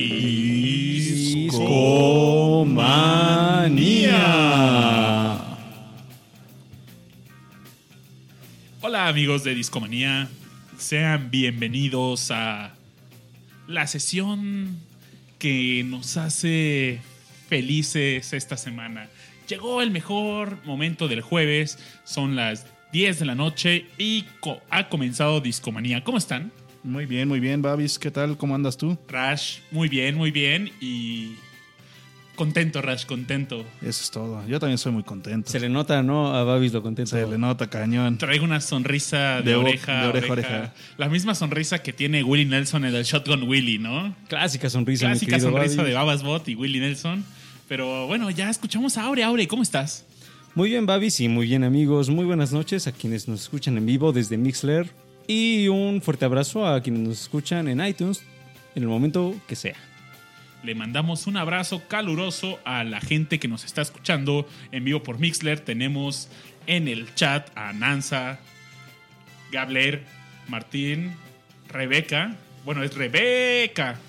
Discomanía. Hola amigos de Discomanía, sean bienvenidos a la sesión que nos hace felices esta semana. Llegó el mejor momento del jueves, son las 10 de la noche y ha comenzado Discomanía. ¿Cómo están? Muy bien, muy bien, Babis. ¿Qué tal? ¿Cómo andas tú? Rash, muy bien, muy bien y contento, Rash, contento. Eso es todo. Yo también soy muy contento. Se le nota, ¿no? A Babis lo contento. Se le nota cañón. Traigo una sonrisa de, oreja, de a oreja oreja. oreja. La misma sonrisa que tiene Willie Nelson en el Shotgun Willie, ¿no? Clásica sonrisa, Clásica sonrisa Babis. de Babas Bot y Willie Nelson. Pero bueno, ya escuchamos a Aure. Aure, ¿cómo estás? Muy bien, Babis, y muy bien, amigos. Muy buenas noches a quienes nos escuchan en vivo desde Mixler. Y un fuerte abrazo a quienes nos escuchan en iTunes en el momento que sea. Le mandamos un abrazo caluroso a la gente que nos está escuchando en vivo por Mixler. Tenemos en el chat a Nanza, Gabler, Martín, Rebeca. Bueno, es Rebeca.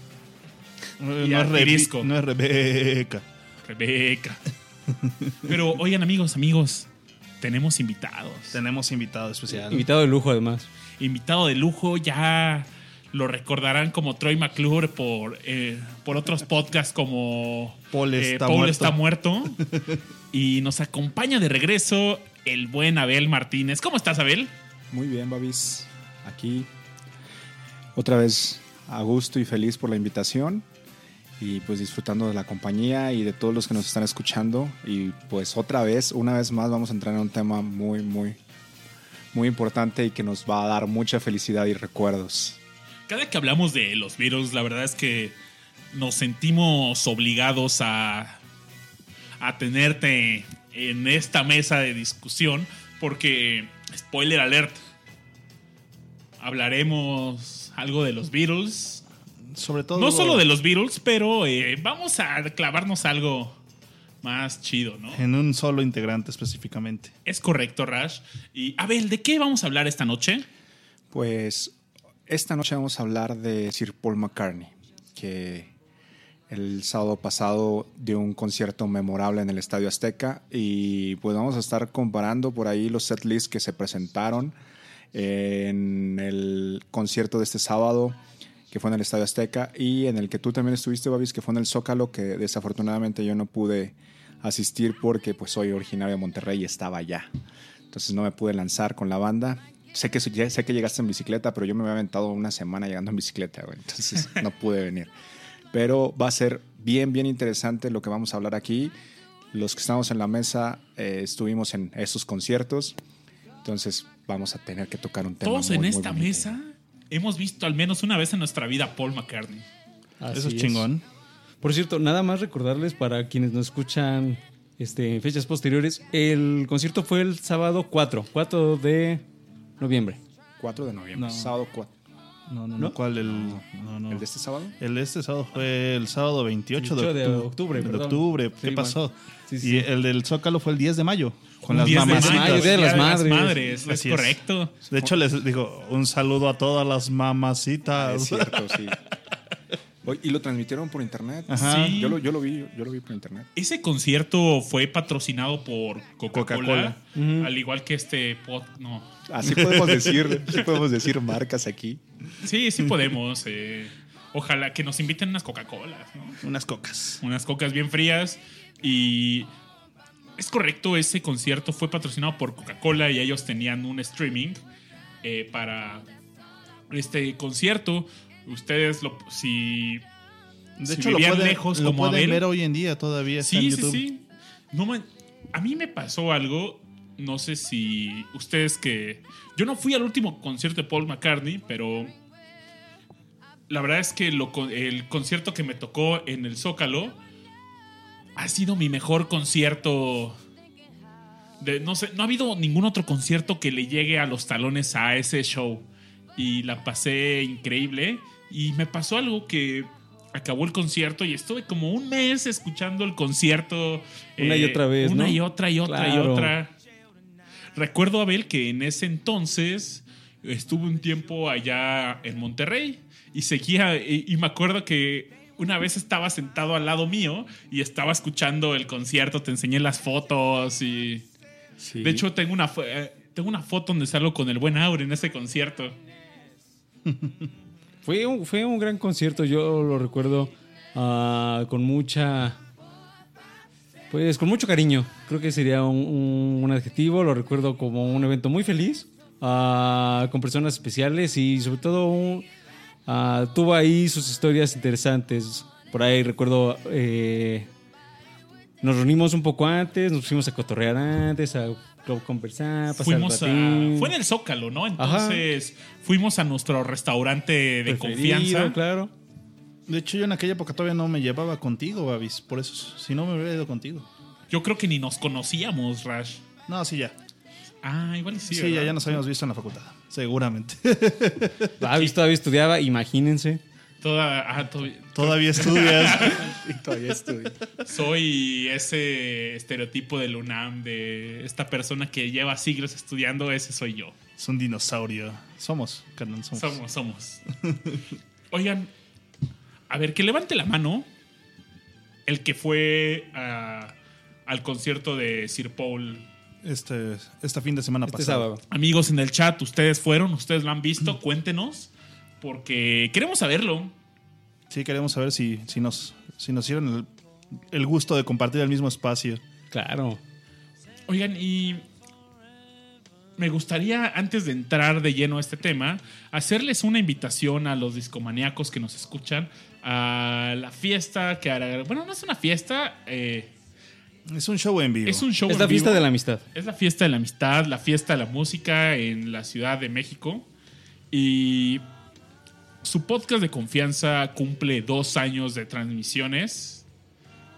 No, es Artirisco. no es Rebeca. Rebeca. Pero oigan amigos, amigos, tenemos invitados. Tenemos invitado especial. Invitado de lujo, además. Invitado de lujo, ya lo recordarán como Troy McClure por, eh, por otros podcasts como Paul eh, está Paul muerto. está muerto. y nos acompaña de regreso el buen Abel Martínez. ¿Cómo estás, Abel? Muy bien, Babis. Aquí otra vez a gusto y feliz por la invitación y pues disfrutando de la compañía y de todos los que nos están escuchando y pues otra vez, una vez más vamos a entrar en un tema muy, muy, muy importante y que nos va a dar mucha felicidad y recuerdos. Cada que hablamos de los Beatles, la verdad es que nos sentimos obligados a, a tenerte en esta mesa de discusión porque, spoiler alert, hablaremos algo de los Beatles. Sobre todo. No solo de los Beatles, pero eh, vamos a clavarnos algo más chido, ¿no? En un solo integrante específicamente. Es correcto, Rash. Y Abel, ¿de qué vamos a hablar esta noche? Pues esta noche vamos a hablar de Sir Paul McCartney, que el sábado pasado dio un concierto memorable en el Estadio Azteca y pues vamos a estar comparando por ahí los setlists que se presentaron en el concierto de este sábado que fue en el Estadio Azteca y en el que tú también estuviste, Babis, que fue en el Zócalo, que desafortunadamente yo no pude asistir porque pues soy originario de Monterrey y estaba allá. Entonces no me pude lanzar con la banda. Sé que, sé que llegaste en bicicleta, pero yo me había aventado una semana llegando en bicicleta, güey. Entonces no pude venir. Pero va a ser bien, bien interesante lo que vamos a hablar aquí. Los que estamos en la mesa eh, estuvimos en esos conciertos. Entonces vamos a tener que tocar un tema. Todos muy, en muy esta bonito. mesa hemos visto al menos una vez en nuestra vida a Paul McCartney. Así Eso es chingón. Por cierto, nada más recordarles para quienes nos escuchan este, en fechas posteriores, el concierto fue el sábado 4, 4 de noviembre. 4 de noviembre. No. Sábado 4. No, no, no. ¿No? ¿Cuál? El, no, no. ¿El de este sábado? El de este sábado fue el sábado 28 de 28 de octubre. De octubre. ¿Qué pasó? Sí, Y el del Zócalo fue el 10 de mayo. Con las 10 de mamacitas. mayo, Día de las Madres. Madres, es Así es. correcto. De hecho, les digo un saludo a todas las Es mamacitas. cierto, sí. ¿Y lo transmitieron por internet? Ajá. Sí. Yo lo, yo lo vi, yo lo vi por internet. Ese concierto fue patrocinado por Coca-Cola, al igual que este pod, no. Así podemos decir, sí podemos decir marcas aquí. Sí, sí podemos. eh, ojalá que nos inviten unas Coca-Colas, ¿no? Unas cocas. unas cocas bien frías y es correcto, ese concierto fue patrocinado por Coca-Cola y ellos tenían un streaming eh, para este concierto. Ustedes, lo, si, De si hecho, lo vivían pueden, lejos lo como pueden Abel, ver hoy en día todavía. Está sí, en sí, YouTube. sí. No man- a mí me pasó algo, no sé si ustedes que... Yo no fui al último concierto de Paul McCartney, pero la verdad es que lo el concierto que me tocó en el Zócalo ha sido mi mejor concierto. De, no sé, no ha habido ningún otro concierto que le llegue a los talones a ese show. Y la pasé increíble. Y me pasó algo que acabó el concierto y estuve como un mes escuchando el concierto. eh, Una y otra vez, Una ¿no? y otra y otra y otra. Recuerdo, Abel, que en ese entonces estuve un tiempo allá en Monterrey y seguía, y, y me acuerdo que una vez estaba sentado al lado mío y estaba escuchando el concierto, te enseñé las fotos y... Sí. De hecho, tengo una, eh, tengo una foto donde salgo con el buen Aure en ese concierto. Fue un, fue un gran concierto, yo lo recuerdo ah, con mucha. Pues con mucho cariño. Creo que sería un, un- adjetivo. Lo recuerdo como un evento muy feliz, ah, con personas especiales y sobre todo un- ah, tuvo ahí sus historias interesantes. Por ahí recuerdo. eh, nos reunimos un poco antes, nos fuimos a cotorrear antes, a conversar, pasar Fuimos el a, fue en el Zócalo, ¿no? Entonces fuimos a nuestro restaurante de Preferido, confianza. claro. De hecho, yo en aquella época todavía no me llevaba contigo, Babis. Por eso, si no me hubiera ido contigo. Yo creo que ni nos conocíamos, Rash. No, sí, ya. Ah, igual sí. Sí, ¿verdad? ya, ya nos habíamos visto en la facultad. Seguramente. Davis todavía estudiaba, imagínense. Toda, ah, to- Todavía estudias. Y todavía estudio. soy ese estereotipo del UNAM de esta persona que lleva siglos estudiando, ese soy yo. es un dinosaurio. Somos, carnal, somos. Somos, somos. Oigan, a ver, que levante la mano el que fue a- al concierto de Sir Paul. Este, este fin de semana Este pasado. sábado. Amigos en el chat, ustedes fueron, ustedes lo han visto, cuéntenos, porque queremos saberlo. Sí, queremos saber si, si, nos, si nos dieron el, el gusto de compartir el mismo espacio. Claro. Oigan, y me gustaría, antes de entrar de lleno a este tema, hacerles una invitación a los discomaníacos que nos escuchan a la fiesta que hará. Bueno, no es una fiesta, eh, Es un show en vivo. es un show. Es en la fiesta de la amistad. Es la fiesta de la amistad, la fiesta de la música en la Ciudad de México. Y su podcast de confianza cumple dos años de transmisiones.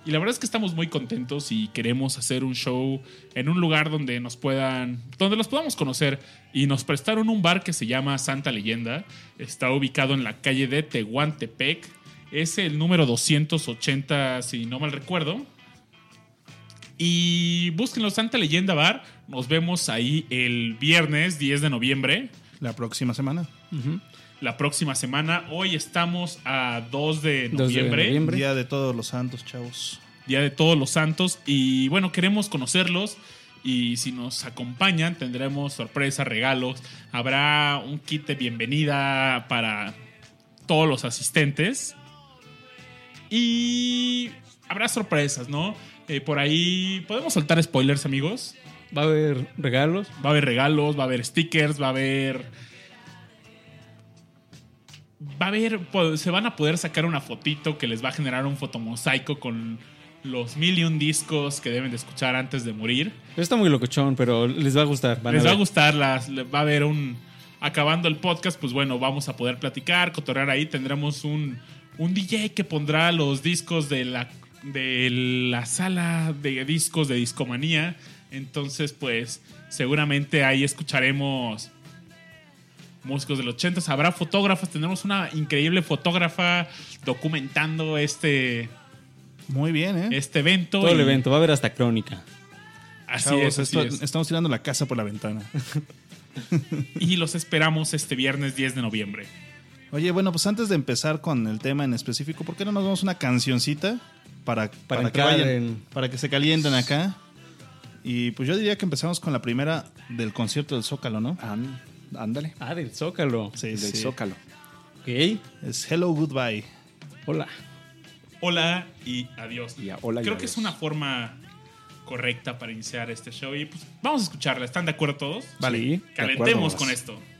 Y la verdad es que estamos muy contentos y queremos hacer un show en un lugar donde nos puedan, donde los podamos conocer. Y nos prestaron un bar que se llama Santa Leyenda. Está ubicado en la calle de Tehuantepec. Es el número 280, si no mal recuerdo. Y búsquenlo, Santa Leyenda Bar. Nos vemos ahí el viernes 10 de noviembre, La próxima semana. La próxima semana. Hoy estamos a 2 de 2 de noviembre, noviembre. Día de todos los santos, chavos. Día de Todos los Santos. Y bueno, queremos conocerlos. Y si nos acompañan, tendremos sorpresas, regalos. Habrá un kit de bienvenida para todos los asistentes. Y habrá sorpresas, ¿no? Eh, por ahí, ¿podemos soltar spoilers, amigos? Va a haber regalos. Va a haber regalos, va a haber stickers, va a haber. Va a haber. Se van a poder sacar una fotito que les va a generar un fotomosaico con los mil y un discos que deben de escuchar antes de morir. Está muy locochón, pero les va a gustar. Van les va a gustar, las, va a haber un. Acabando el podcast, pues bueno, vamos a poder platicar, cotorrear ahí. Tendremos un, un DJ que pondrá los discos de la, de la sala de discos de Discomanía. Entonces, pues seguramente ahí escucharemos músicos del 80. Habrá fotógrafos, tendremos una increíble fotógrafa documentando este, Muy bien, ¿eh? este evento. Todo el evento. Va a haber hasta crónica. Así Chavos, es, así esto- es. estamos tirando la casa por la ventana. Y los esperamos este viernes 10 de noviembre. Oye, bueno, pues antes de empezar con el tema en específico, ¿por qué no nos damos una cancioncita para, para, que, vayan- en- para que se calienten acá? Y pues yo diría que empezamos con la primera del concierto del Zócalo, ¿no? Án- ándale. Ah, del Zócalo. Sí, del sí. Zócalo. Ok. Es Hello Goodbye. Hola. Hola y adiós. Y hola y Creo que es una forma correcta para iniciar este show y pues vamos a escucharla. ¿Están de acuerdo todos? Vale. Sí. Calentemos acuerdo. con esto.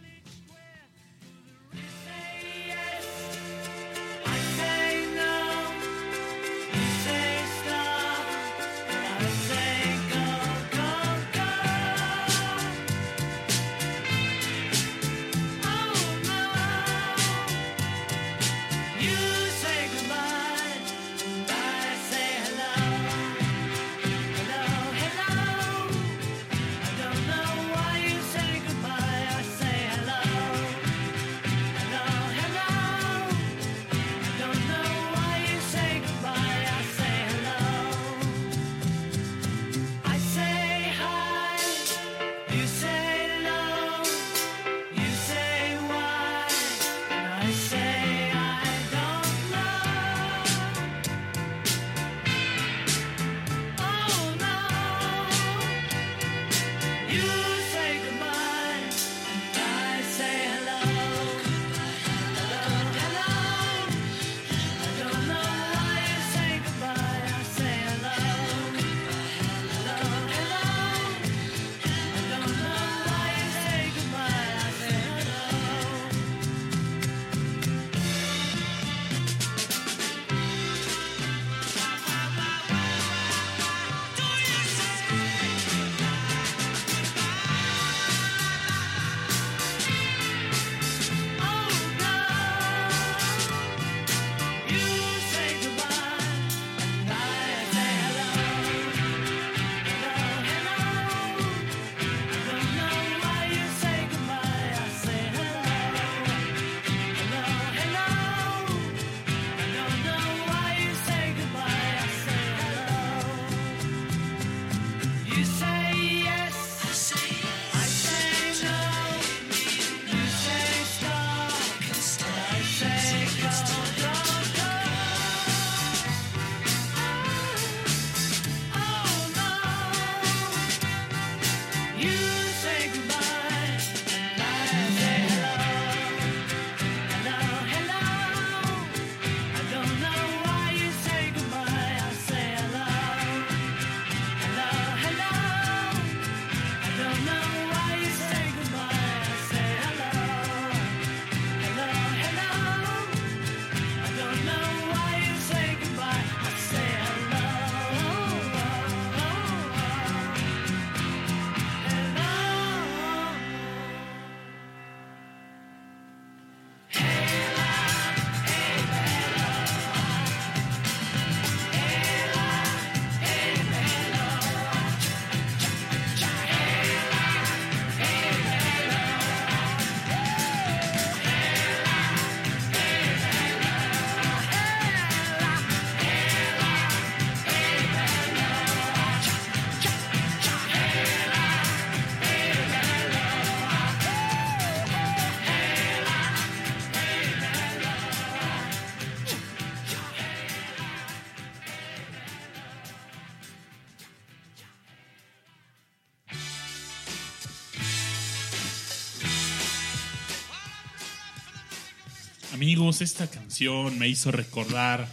Amigos, esta canción me hizo recordar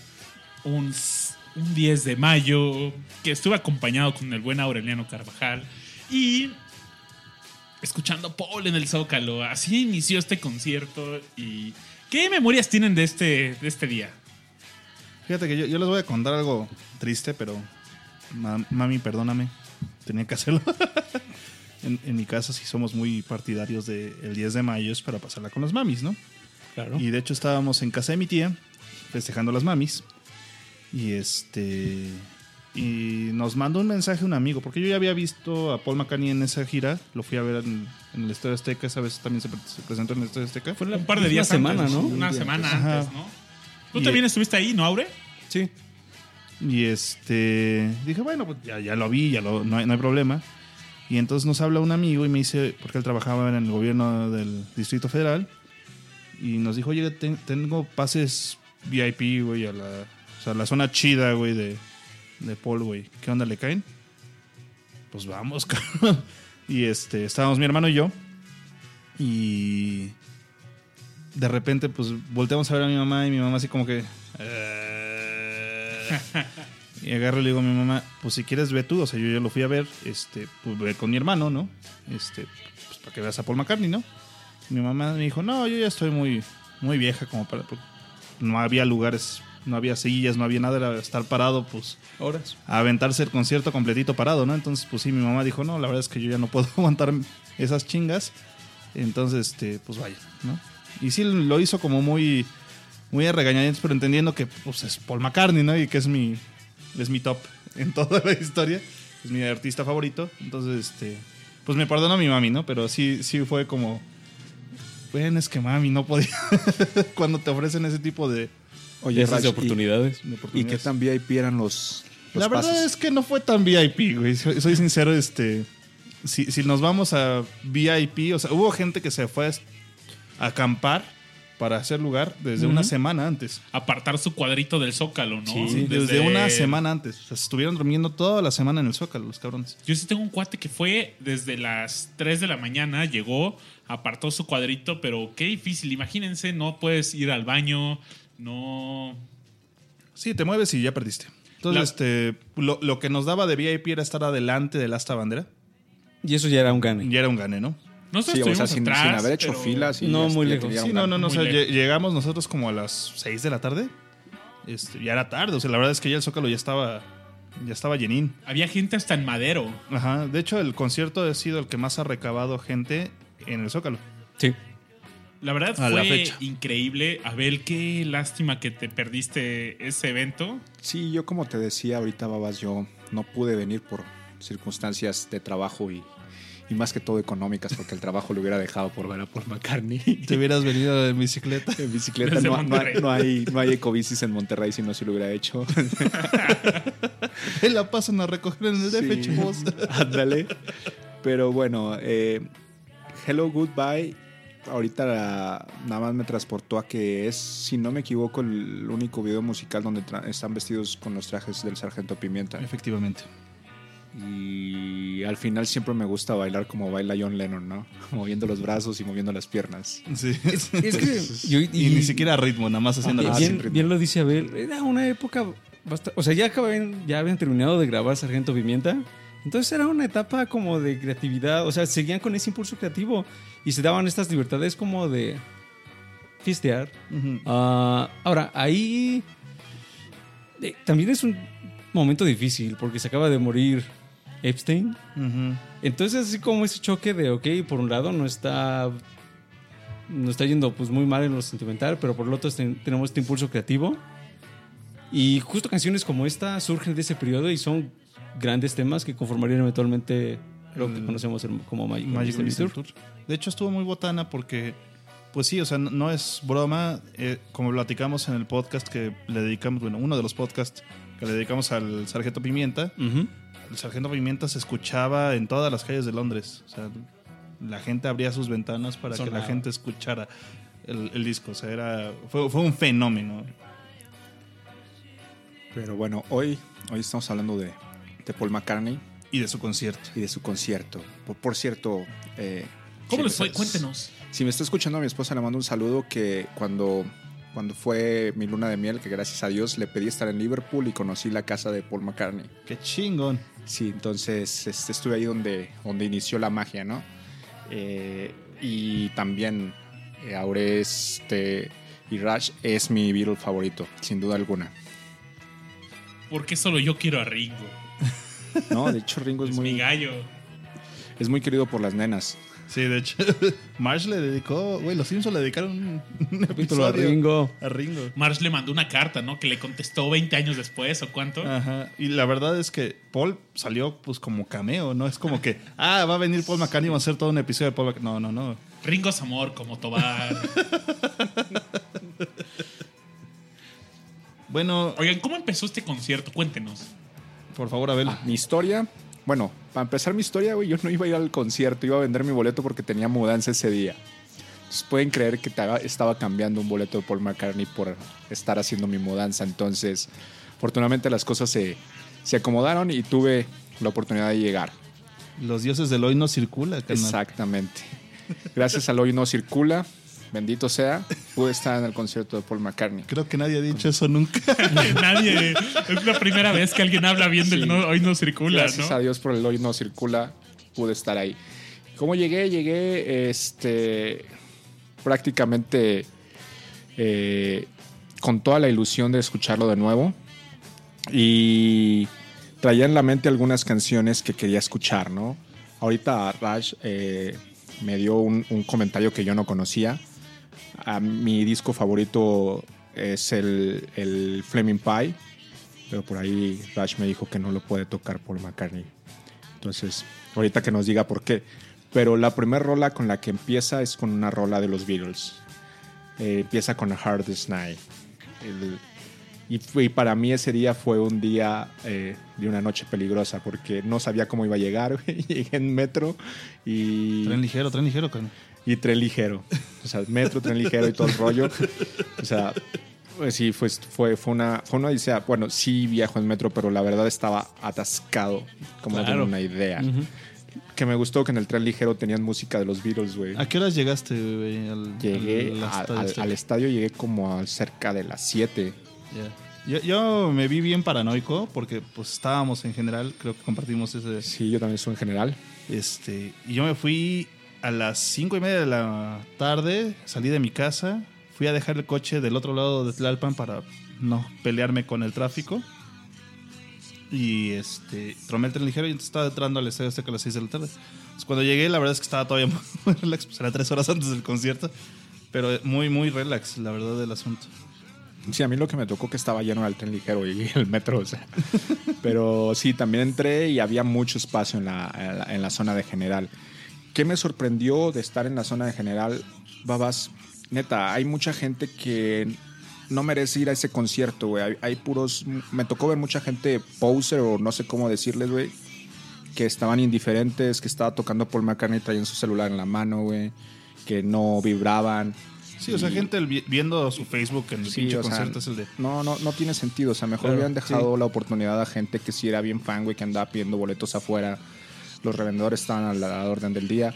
un, s- un 10 de mayo que estuve acompañado con el buen Aureliano Carvajal y escuchando Paul en el Zócalo. Así inició este concierto y ¿qué memorias tienen de este, de este día? Fíjate que yo, les voy a contar algo triste, pero ma- mami, perdóname, tenía que hacerlo. en, en mi casa sí somos muy partidarios del 10 de mayo, es para pasarla con las mamis, ¿no? Claro. Y de hecho estábamos en casa de mi tía, festejando a las mamis. Y este. Y nos mandó un mensaje un amigo, porque yo ya había visto a Paul McCartney en esa gira, lo fui a ver en, en el Estadio Azteca, esa vez también se, pre- se presentó en el Estadio Azteca. Fue Un par de una días semana, antes, ¿no? Una semana Ajá. antes, ¿no? Tú Y- también estuviste ahí, ¿no, Aure? Sí. Y este. Dije, bueno, pues ya, ya lo vi, ya lo, no, hay, no hay problema. Y entonces nos habla un amigo y me dice, porque él trabajaba en el gobierno del Distrito Federal, y nos dijo, oye, ten- tengo pases VIP, güey, a la, o sea, la zona chida, güey, de, de Paul, güey. ¿Qué onda le caen? Pues vamos, cabrón. Y este, estábamos mi hermano y yo, y de repente, pues volteamos a ver a mi mamá y mi mamá así como que... "Eh". Y agarro y le digo a mi mamá, pues si quieres ve tú, o sea, yo ya lo fui a ver, este, pues ve con mi hermano, ¿no? Este, pues para que veas a Paul McCartney, ¿no? Mi mamá me dijo, no, yo ya estoy muy, muy vieja como para... pues, No había lugares, no había sillas, no había nada, era estar parado, pues Horas. a aventarse el concierto completito parado, ¿no? Entonces, pues sí, mi mamá dijo, no, la verdad es que yo ya no puedo aguantar esas chingas. Entonces, este, pues vaya, ¿no? Y sí lo hizo como muy, muy a regañadientes, pero entendiendo que pues es Paul McCartney, ¿no? Y que es mi, es mi top en toda la historia. Es mi artista favorito. Entonces, este, pues me perdonó mi mami, ¿no? Pero sí, sí fue como, bueno, es que mami no podía. Cuando te ofrecen ese tipo de, Oye, Raj, ¿y- oportunidades. de ¿y, oportunidades. qué tan VIP eran los, los La verdad pases? es que no fue tan VIP, güey. Soy, soy sincero, este. Si, si nos vamos a VIP, o sea, hubo gente que se fue a acampar para hacer lugar desde una semana antes. Apartar su cuadrito del Zócalo, ¿no? Sí, desde una semana antes. O sea, estuvieron durmiendo toda la semana en el Zócalo, los cabrones. Yo sí tengo un cuate que fue desde las 3 de la mañana, llegó, apartó su cuadrito, pero qué difícil. Imagínense, no puedes ir al baño, no. Sí, te mueves y ya perdiste. Entonces, La- este, lo, lo que nos daba de VIP era estar adelante del asta bandera. Y eso ya era un gane. Y era un gane, ¿no? Nosotros Sí, o sea, sin, atrás, sin haber hecho pero- filas. Y No, muy lejos. Sí, no, no, no. O sea, lejos. llegamos nosotros como a las 6 de la tarde. Este, ya era tarde. O sea, la verdad es que ya el Zócalo ya estaba, ya estaba llenín. Había gente hasta en Madero. Ajá. De hecho, el concierto ha sido el que más ha recabado gente en el Zócalo. Sí. La verdad A la fue fecha. increíble. Abel, qué lástima que te perdiste ese evento. Sí, yo como te decía ahorita, Babas, yo no pude venir por circunstancias de trabajo y, y más que todo económicas, porque el trabajo lo hubiera dejado por ver a Paul McCartney. Te hubieras venido en bicicleta. En bicicleta no, no hay, no, hay, no hay ecobicis en Monterrey, si no, si lo hubiera hecho. la pasan a recoger en el DF, Sí. Ándale. Pero bueno, eh, Hello Goodbye. Ahorita la- nada más me transportó a que es, si no me equivoco, el único video musical donde están vestidos con los trajes del Sargento Pimienta. Efectivamente. Y al final siempre me gusta bailar como baila John Lennon, ¿no? Moviendo los brazos y moviendo las piernas. Sí. Es que yo- y, ni siquiera ritmo, nada más haciendo Bien, Ah, así. bien, bien lo dice Abel. Era una época bastante. O sea, ya, acababan- ya habían terminado de grabar Sargento Pimienta. Entonces era una etapa como de creatividad. O sea, seguían con ese impulso creativo y se daban estas libertades como de fistear. Ah, ahora, ahí eh, también es un momento difícil porque se acaba de morir Epstein. Entonces, así como ese choque de, ok, por un lado no está. No está yendo pues muy mal en lo sentimental, pero por el otro ten- tenemos este impulso creativo. Y justo canciones como esta surgen de ese periodo y son grandes temas que conformarían eventualmente lo que El- conocemos como Magic, Magic Tour. Tour. De hecho, estuvo muy botana porque, pues sí, o sea, no, no es broma. eh, como platicamos en el podcast que le dedicamos, bueno, uno de los podcasts que le dedicamos al Sargento Pimienta. El Sargento Pimienta se escuchaba en todas las calles de Londres. O sea, la gente abría sus ventanas para que la gente escuchara el, el disco. O sea, era, fue, fue un fenómeno. Pero bueno, hoy, hoy estamos hablando de, de Paul McCartney Y de su concierto. y de su concierto. Por, por cierto, eh, ¿Cómo si les fue? Cuéntenos. Si me está escuchando a mi esposa, le mando un saludo que cuando cuando fue mi luna de miel, que gracias a Dios le pedí estar en Liverpool y conocí la casa de Paul McCartney. Qué chingón. Sí, entonces este, estuve ahí donde, donde inició la magia, ¿no? Eh, y también eh, Aure este, y Rush es mi Beatle favorito, sin duda alguna. ¿Por qué solo yo quiero a Ringo? No, de hecho Ringo es Es mi muy, gallo. es muy querido por las nenas. Sí, de hecho, Marsh le dedicó, güey, los Simpsons le dedicaron un, un Capítulo a Ringo. A Ringo. Marsh le mandó una carta, ¿no? Que le contestó 20 años después o cuánto. Ajá. Y la verdad es que Paul salió pues como cameo, ¿no? Es como que, ah, va a venir Paul McCartney y va a hacer todo un episodio de Paul McCartney. No, no, no. Ringo es amor, como Tobar. Bueno, Oigan, ¿cómo empezó este concierto? Cuéntenos. por favor, Abel. Mi historia, bueno, para empezar mi historia, güey, yo no iba a ir al concierto, iba a vender mi boleto porque tenía mudanza ese día. Entonces pueden creer que estaba cambiando un boleto de Paul McCartney por estar haciendo mi mudanza. Entonces, afortunadamente las cosas se, se acomodaron y tuve la oportunidad de llegar. Los dioses del hoy no circula, carnal. Exactamente. Gracias al hoy no circula, bendito sea, pude estar en el concierto de Paul McCartney. Creo que nadie ha dicho eso nunca. Nadie. Es la primera vez que alguien habla bien del Sí. no, hoy no circula, Gracias ¿no? a Dios por el hoy no circula, pude estar ahí. ¿Cómo llegué? Llegué este, prácticamente eh, con toda la ilusión de escucharlo de nuevo y traía en la mente algunas canciones que quería escuchar, ¿no? Ahorita Raj eh, me dio un, un comentario que yo no conocía. A mi disco favorito es el, el Flaming Pie, pero por ahí Raj me dijo que no lo puede tocar Paul McCartney. Entonces, ahorita que nos diga por qué. Pero la primera rola con la que empieza es con una rola de los Beatles. Eh, empieza con A Hardest Night. El- y, y para mí ese día fue un día eh, de una noche peligrosa porque no sabía cómo iba a llegar. Llegué en metro y Tren ligero, tren ligero, carnal. Y tren ligero. O sea, metro, tren ligero y todo el rollo. O sea, pues sí, fue, fue, fue, una, fue una odisea. Bueno, sí viajo en metro, pero la verdad estaba atascado, como no Claro. tengo una idea. Ujú. Que me gustó que en el tren ligero tenían música de los Beatles, güey. ¿A qué horas llegaste, güey? Al, Llegué al a- estadio al, este? al estadio, llegué como a cerca de las 7. Ya. Yo, yo me vi bien paranoico porque pues estábamos en general, creo que compartimos ese... Sí, yo también soy en general. Este, y yo me fui a las cinco y media de la tarde, salí de mi casa, fui a dejar el coche del otro lado de Tlalpan para no pelearme con el tráfico. Y este, tomé el tren ligero y estaba entrando al estadio Azteca a las 6 de la tarde. Entonces, cuando llegué, la verdad es que estaba todavía muy relax, pues era tres horas antes del concierto. Pero muy, muy relax, la verdad, del asunto. Sí, a mí lo que me tocó que estaba lleno el tren ligero y el metro, o sea. Pero sí, también entré y había mucho espacio en la, en la- en la zona de general. ¿Qué me sorprendió de estar en la zona de general, Babas? Neta, hay mucha gente que no merece ir a ese concierto, güey. Hay, hay puros. Me tocó ver mucha gente poser o no sé cómo decirles, güey. Que estaban indiferentes, que estaba tocando Paul McCartney, traían su celular en la mano, güey. Que no vibraban. Sí, o sea, Y- gente viendo su Facebook en el Sí, pinche o sea, concierto es el de... No, no, no tiene sentido. O sea, mejor Claro, hubieran dejado la oportunidad a gente que sí era bien fan, güey, que andaba pidiendo boletos afuera. Los revendedores estaban a la, orden del día.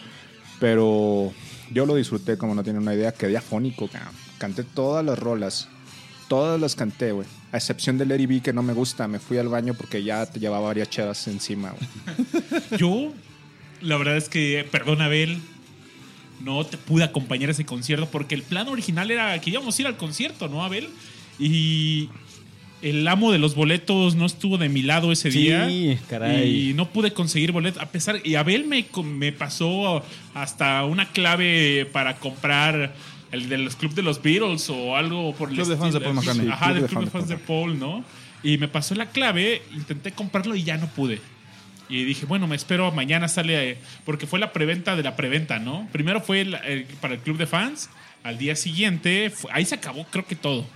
Pero yo lo disfruté, como no tienen una idea. Quedé afónico. Canté todas las rolas. Todas las canté, güey. A excepción de Larry B, que no me gusta. Me fui al baño porque ya te llevaba varias chedas encima, güey. Yo, la verdad es que, perdón, Abel, no te pude acompañar a ese concierto porque el plan original era que íbamos a ir al concierto, ¿no, Abel? Y el amo de los boletos no estuvo de mi lado ese Sí, día. caray. Y no pude conseguir boletos. A pesar, y Abel me, me pasó hasta una clave para comprar el de los club de los Beatles o algo por el Club de fans de. Paul McCartney. Ajá, del club de fans de Paul. ¿no? Y me pasó la clave, intenté comprarlo y ya no pude. Y dije, bueno, me espero, mañana sale, porque fue la preventa de la preventa, ¿no? Primero fue el- el- para el club de fans, al día siguiente, fue- ahí se acabó creo que todo.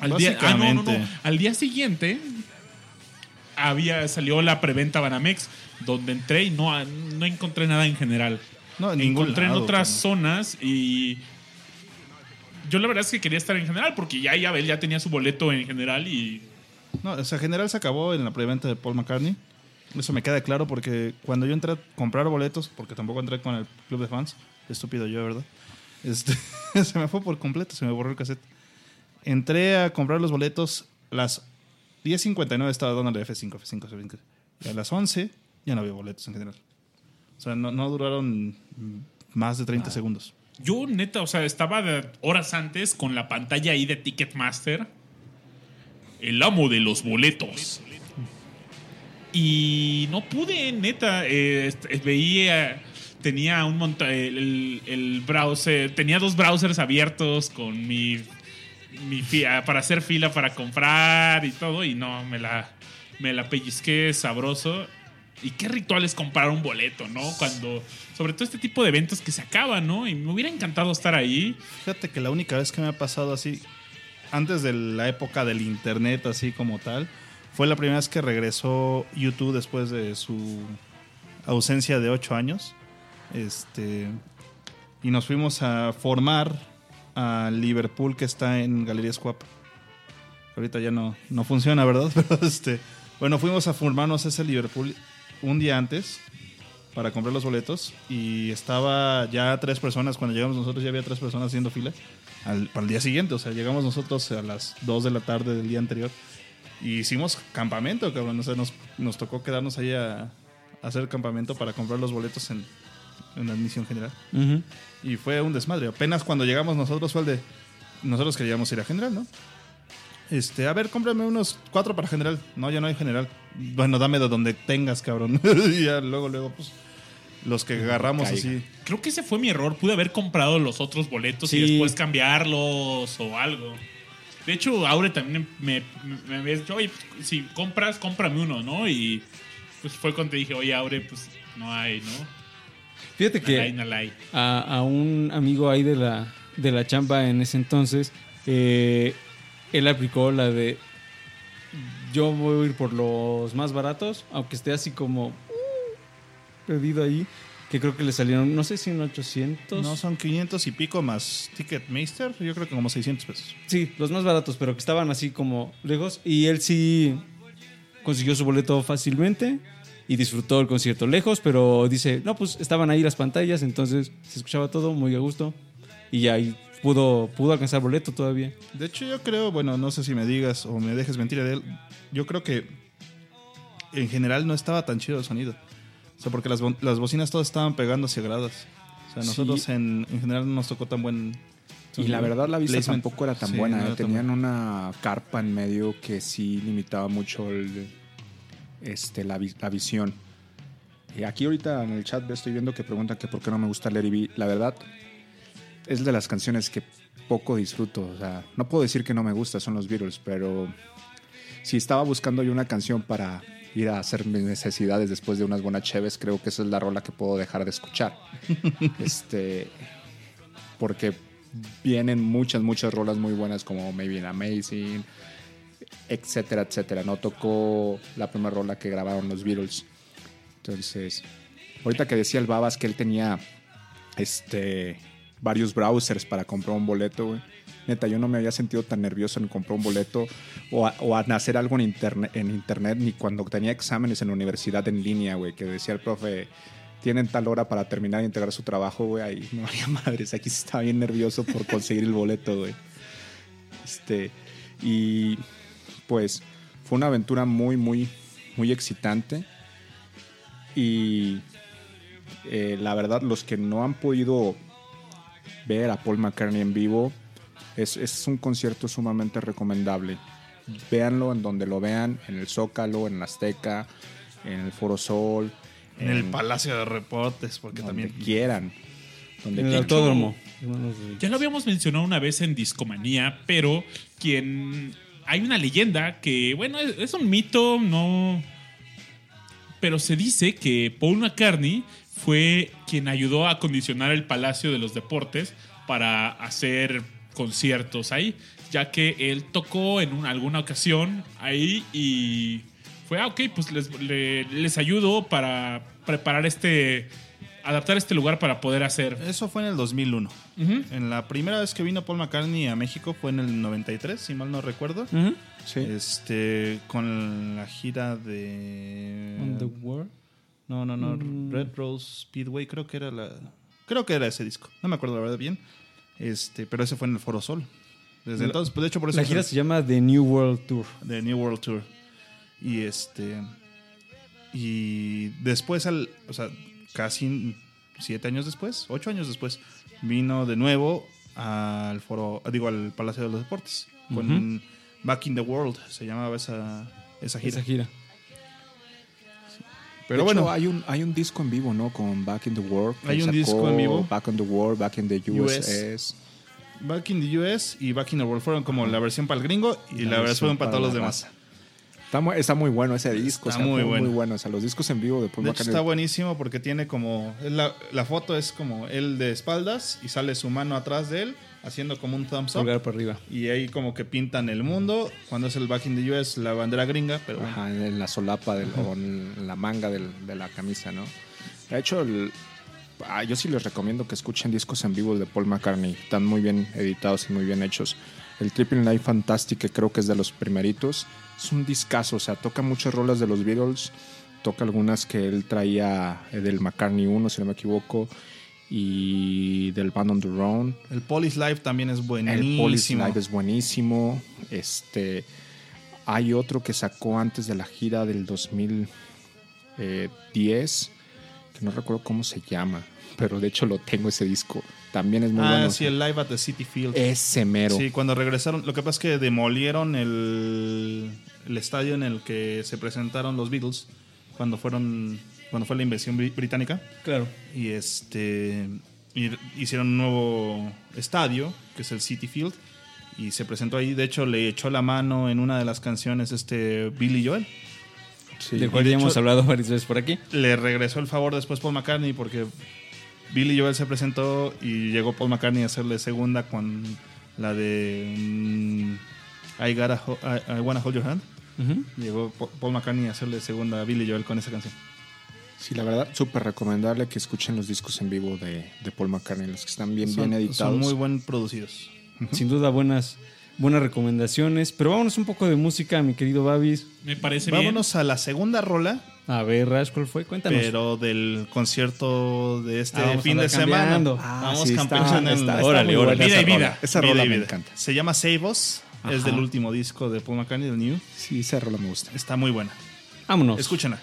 Al día, ah, no, no, no. Al día siguiente había, salió la preventa Banamex, donde entré y no, no encontré nada en general. No, en encontré lado, en otras zonas y yo la verdad es que quería estar en general porque ya Abel ya tenía su boleto en general y No, o sea, general se acabó en la preventa de Paul McCartney. Eso me queda claro porque cuando yo entré a comprar boletos, porque tampoco entré con el club de fans, estúpido yo, ¿verdad? Este, se me fue por completo, se me borró el cassette. Entré a comprar los boletos a las 10.59 estaba dándole F5, F5, F5. Y a las 11 ya no había boletos en general. O sea, no, no duraron más de 30 segundos. Yo, neta, o sea, estaba horas antes con la pantalla ahí de Ticketmaster. El amo de los boletos. Y no pude, neta. est- eh, veía. Tenía un montón. El, el browser. Tenía dos browsers abiertos con mi. Mi fi- ah, para hacer fila para comprar y todo. Y no, me la. Me la pellizqué sabroso. Y qué ritual es comprar un boleto, ¿no? Cuando. Sobre todo este tipo de eventos que se acaban, ¿no? Y me hubiera encantado estar ahí. Fíjate que la única vez que me ha pasado así, antes de la época del internet, así como tal, fue la primera vez que regresó YouTube después de su ausencia de ocho años. Este. Y nos fuimos a formar a Liverpool, que está en Galería Squap. Ahorita ya no, no funciona, ¿verdad? Pero este. Bueno, fuimos a formarnos ese Liverpool un día antes para comprar los boletos y estaba ya tres personas, cuando llegamos nosotros ya había tres personas haciendo fila al- para el día siguiente, o sea, llegamos nosotros a las 2 de la tarde del día anterior y hicimos campamento, cabrón, o sea, nos, nos tocó quedarnos ahí a, a hacer campamento para comprar los boletos en, en la admisión general y fue un desmadre, apenas cuando llegamos nosotros fue el de, nosotros queríamos ir a general, ¿no? Este, a ver, cómprame unos cuatro para general. No, ya no hay general. Bueno, dame de donde tengas, cabrón. y ya luego, luego, pues, los que agarramos Caiga. así. Creo que ese fue mi error. Pude haber comprado los otros boletos Sí. y después cambiarlos o algo. De hecho, Aure también me, me, me dicho, oye, pues, si compras, cómprame uno, ¿no? Y pues fue cuando te dije, oye, Aure, pues no hay, ¿no? Fíjate No que no hay. a, a un amigo ahí de la, de la chamba en ese entonces, eh, él aplicó la de yo voy a ir por los más baratos, aunque esté así como uh, perdido ahí, que creo que le salieron, no sé si en 800. No, son 500 y pico más Ticketmaster. Yo creo que como 600 pesos. Sí, los más baratos, pero que estaban así como lejos. Y él sí consiguió su boleto fácilmente y disfrutó el concierto lejos, pero dice, no, pues estaban ahí las pantallas, entonces se escuchaba todo muy a gusto. Y ya ahí pudo, pudo alcanzar boleto todavía. De hecho, yo creo, bueno, no sé si me digas o me dejes mentir de él. Yo creo que en general no estaba tan chido el sonido. O sea, porque las, bo- las bocinas todas estaban pegando hacia gradas. O sea, Sí. nosotros en, en general no nos tocó tan buen. Y la verdad la vista placement. tampoco era tan Sí, buena. no ¿eh? era tan Tenían buena. una carpa en medio que sí limitaba mucho el- este, la, la visión. Y aquí ahorita en el chat estoy viendo que preguntan que por qué no me gusta Larry B. La verdad es de las canciones que poco disfruto. O sea, no puedo decir que no me gusta, son los Beatles, pero si estaba buscando yo una canción para ir a hacer mis necesidades después de unas buenas cheves, creo que esa es la rola que puedo dejar de escuchar. este, porque vienen muchas, muchas rolas muy buenas como Maybe Amazing, etcétera, etcétera. No tocó la primera rola que grabaron los Beatles. Entonces, ahorita que decía el Babas que él tenía este varios browsers para comprar un boleto, güey. Neta, yo no me había sentido tan nervioso en comprar un boleto o, a- o hacer algo en internet, en internet ni cuando tenía exámenes en la universidad en línea, güey, que decía el profe, tienen tal hora para terminar de integrar su trabajo, güey, ahí no había madres, aquí estaba bien nervioso por conseguir el boleto, güey. Este, y pues fue una aventura muy, muy, muy excitante. Y eh, la verdad, los que no han podido ver a Paul McCartney en vivo, es, es un concierto sumamente recomendable. Véanlo en donde lo vean, en el Zócalo, en la Azteca, en el Foro Sol, En el Palacio de Reportes, porque donde también. quieran. Donde En el autódromo. Ya lo habíamos mencionado una vez en Discomanía, pero quien. Hay una leyenda que, bueno, es, un mito, no. Pero se dice que Paul McCartney fue quien ayudó a acondicionar el Palacio de los Deportes para hacer conciertos ahí, ya que él tocó en una- alguna ocasión ahí y fue, ah, ok, pues les, le- les ayudo para preparar este, adaptar este lugar para poder hacer. Eso fue en el 2001. Ujú. En la primera vez que vino Paul McCartney a México fue en el 93, si mal no recuerdo. Sí. Este, con la gira de. On the World. No, no, no. Mm. Red Rose Speedway, creo que era la. Creo que era ese disco. No me acuerdo la verdad bien. Este, pero ese fue en el Foro Sol. Desde entonces, pues de hecho por eso La gira se llama The New World Tour. de New World Tour. Y este. Y después, al, o sea, casi siete años después, ocho años después, vino de nuevo al foro, digo, al Palacio de los Deportes. Con Back in the World, se llamaba esa, esa gira. Esa gira. Pero de bueno, hecho, hay un, hay un disco en vivo, ¿no? Con Back in the World. Hay un disco en vivo. Back in the World, Back in the US. Back in the US y Back in the World fueron como la versión para el gringo y, la, versión para, todos los la demás. raza. Está muy, está muy bueno ese disco. Está o sea, muy muy, bueno. muy bueno. O sea, los discos en vivo de Paul De hecho, está buenísimo porque tiene como. La, la foto es como él de espaldas y sale su mano atrás de él haciendo como un thumbs up. Pulgar para arriba. Y ahí como que pintan el mundo. Cuando es el Back in the US, la bandera gringa, pero bueno. Ajá, en la solapa del- o en la manga del- de la camisa, ¿no? De hecho, el- ah, yo sí les recomiendo que escuchen discos en vivo de Paul McCartney. Están muy bien editados y muy bien hechos. El Triple Night Fantastic, que creo que es de los primeritos, es un discazo. O sea, toca muchas rolas de los Beatles. Toca algunas que él traía eh, del McCartney 1, si no me equivoco. Y del Band on the Run. El Police Live también es El buenísimo. Police Live es buenísimo. Este, hay otro que sacó antes de la gira del 2010, que no recuerdo cómo se llama, pero de hecho lo tengo ese disco. También es muy ah, bueno. sí, el Live at the City Field. Ese mero. Sí, cuando regresaron. Lo que pasa es que demolieron el, el estadio en el que se presentaron los Beatles cuando fueron cuando fue la invasión bri- británica. Claro. y este y hicieron un nuevo estadio que es el City Field y se presentó ahí de hecho le echó la mano en una de las canciones este Billy Joel Sí. De cual ya hemos hablado varias veces por aquí. le regresó el favor después Paul McCartney porque Billy Joel se presentó y llegó Paul McCartney a hacerle segunda con la de mm, I, gotta ho- I, I Wanna Hold Your Hand. Llegó Pa- Paul McCartney a hacerle segunda a Billy Joel con esa canción. Sí, la verdad, súper recomendable que escuchen los discos en vivo de, de Paul McCartney, los que están bien, son, bien editados. son muy buen producidos. Sin duda buenas, buenas recomendaciones. Pero vámonos un poco de música, mi querido Babis. Me parece vámonos a la segunda rola A ver, Rash, ¿cuál fue? Cuéntanos. pero del concierto de este Ah, fin de cambiando. semana. Ah, vamos sí, campechando está- en- está- está Órale, órale. Vida esa y vida. rola. Esa Vida rola y me vida. encanta. Se llama Save Us. Es del último disco de Paul McCartney, del New. Sí, esa rola me gusta. Está muy buena. Vámonos. Escúchenla.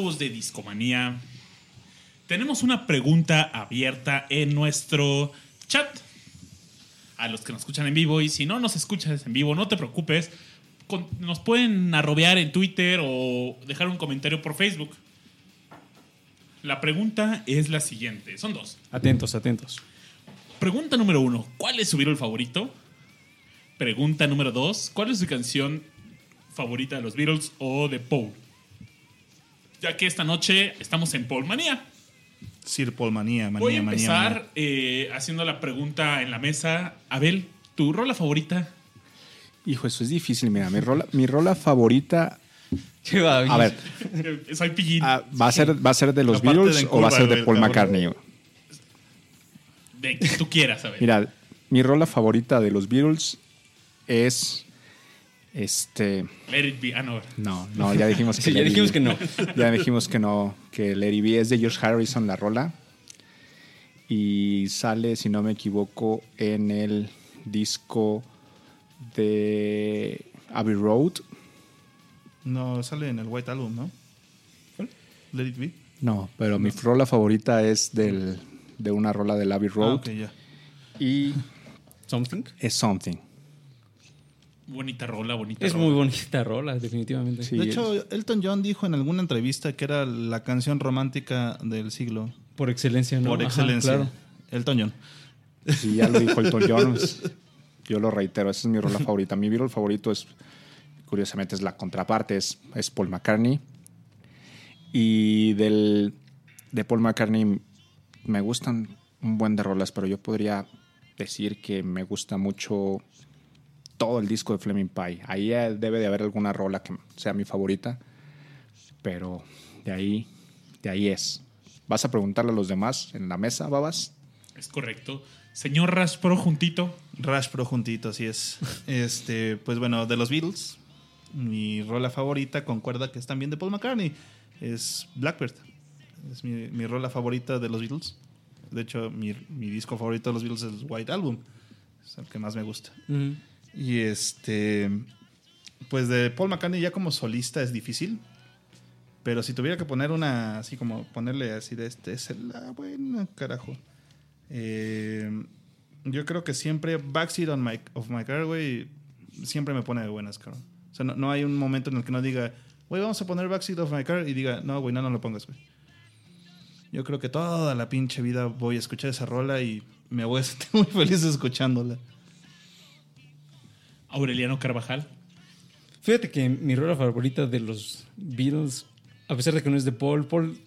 Amigos de Discomanía, tenemos una pregunta abierta en nuestro chat. A los que nos escuchan en vivo, y si no nos escuchas en vivo, no te preocupes. Con- nos pueden arrobear en Twitter o dejar un comentario por Facebook. La pregunta es la siguiente: son dos. Atentos, atentos. Pregunta número uno: ¿Cuál es su Beatle favorito? Pregunta número dos: ¿Cuál es su canción favorita de los Beatles o de Paul? Ya que esta noche estamos en Paul Manía. Sir Paul manía, manía, Voy a manía, empezar manía. eh, haciendo la pregunta en la mesa. Abel, ¿tu rola favorita? Hijo, eso es difícil. Mira, mi rola, mi rola favorita. ¿Qué va? A ver, Soy pillín. ah, ¿va, a ser, ¿va a ser de los Aparte Beatles de o va a ser de Paul. McCartney? De que tú quieras, Abel. Mira, mi rola favorita de los Beatles es. Este. Let it be. Ah, no. No, no, ya dijimos que Sí, ya Let It dijimos Be. que no. Ya dijimos que no, que Lady B es de George Harrison la rola. Y sale, si no me equivoco, en el disco de Abbey Road. No, sale en el White Album, ¿no? Let It Be. No, pero mi rola favorita es del, de una rola del Abbey Ah, Road. ok, ya. Y ¿Something? es Something. Bonita rola, bonita Es rola. muy bonita rola, definitivamente. Sí, de es- hecho, Elton John dijo en alguna entrevista que era la canción romántica del siglo. Por excelencia, ¿no? por Ajá, excelencia. claro. Elton John. Si ya lo dijo Elton John, yo lo reitero, esa es mi rola favorita. Mi Beatle favorito es, curiosamente, es la contraparte, es, es Paul McCartney. Y del, de Paul McCartney me gustan un buen de rolas, pero yo podría decir que me gusta mucho todo el disco de Fleming Pie. Ahí eh, debe de haber alguna rola que sea mi favorita, pero de ahí, de ahí es. ¿Vas a preguntarle a los demás en la mesa, babas? Es correcto. Señor Raspro, juntito. Rush Pro juntito, así es. Este, pues bueno, de los Beatles, mi rola favorita concuerda que es también de Paul McCartney. Es Blackbird. Es mi, mi rola favorita de los Beatles. De hecho, mi, mi disco favorito de los Beatles es White Album. Es el que más me gusta. Y este, pues de Paul McCartney ya como solista es difícil. Pero si tuviera que poner una, así como ponerle así de este, es la buena, carajo. Eh, yo creo que siempre Backseat on my, of My Car, güey, siempre me pone de buenas, cabrón. O sea, no, no hay un momento en el que no diga, güey, vamos a poner Backseat of My Car y diga, no, güey, no, no lo pongas, güey. Yo creo que toda la pinche vida voy a escuchar esa rola y me voy a sentir muy feliz escuchándola. Aureliano Carvajal. Fíjate que mi rola favorita de los Beatles, a pesar de que no es de Paul, Paul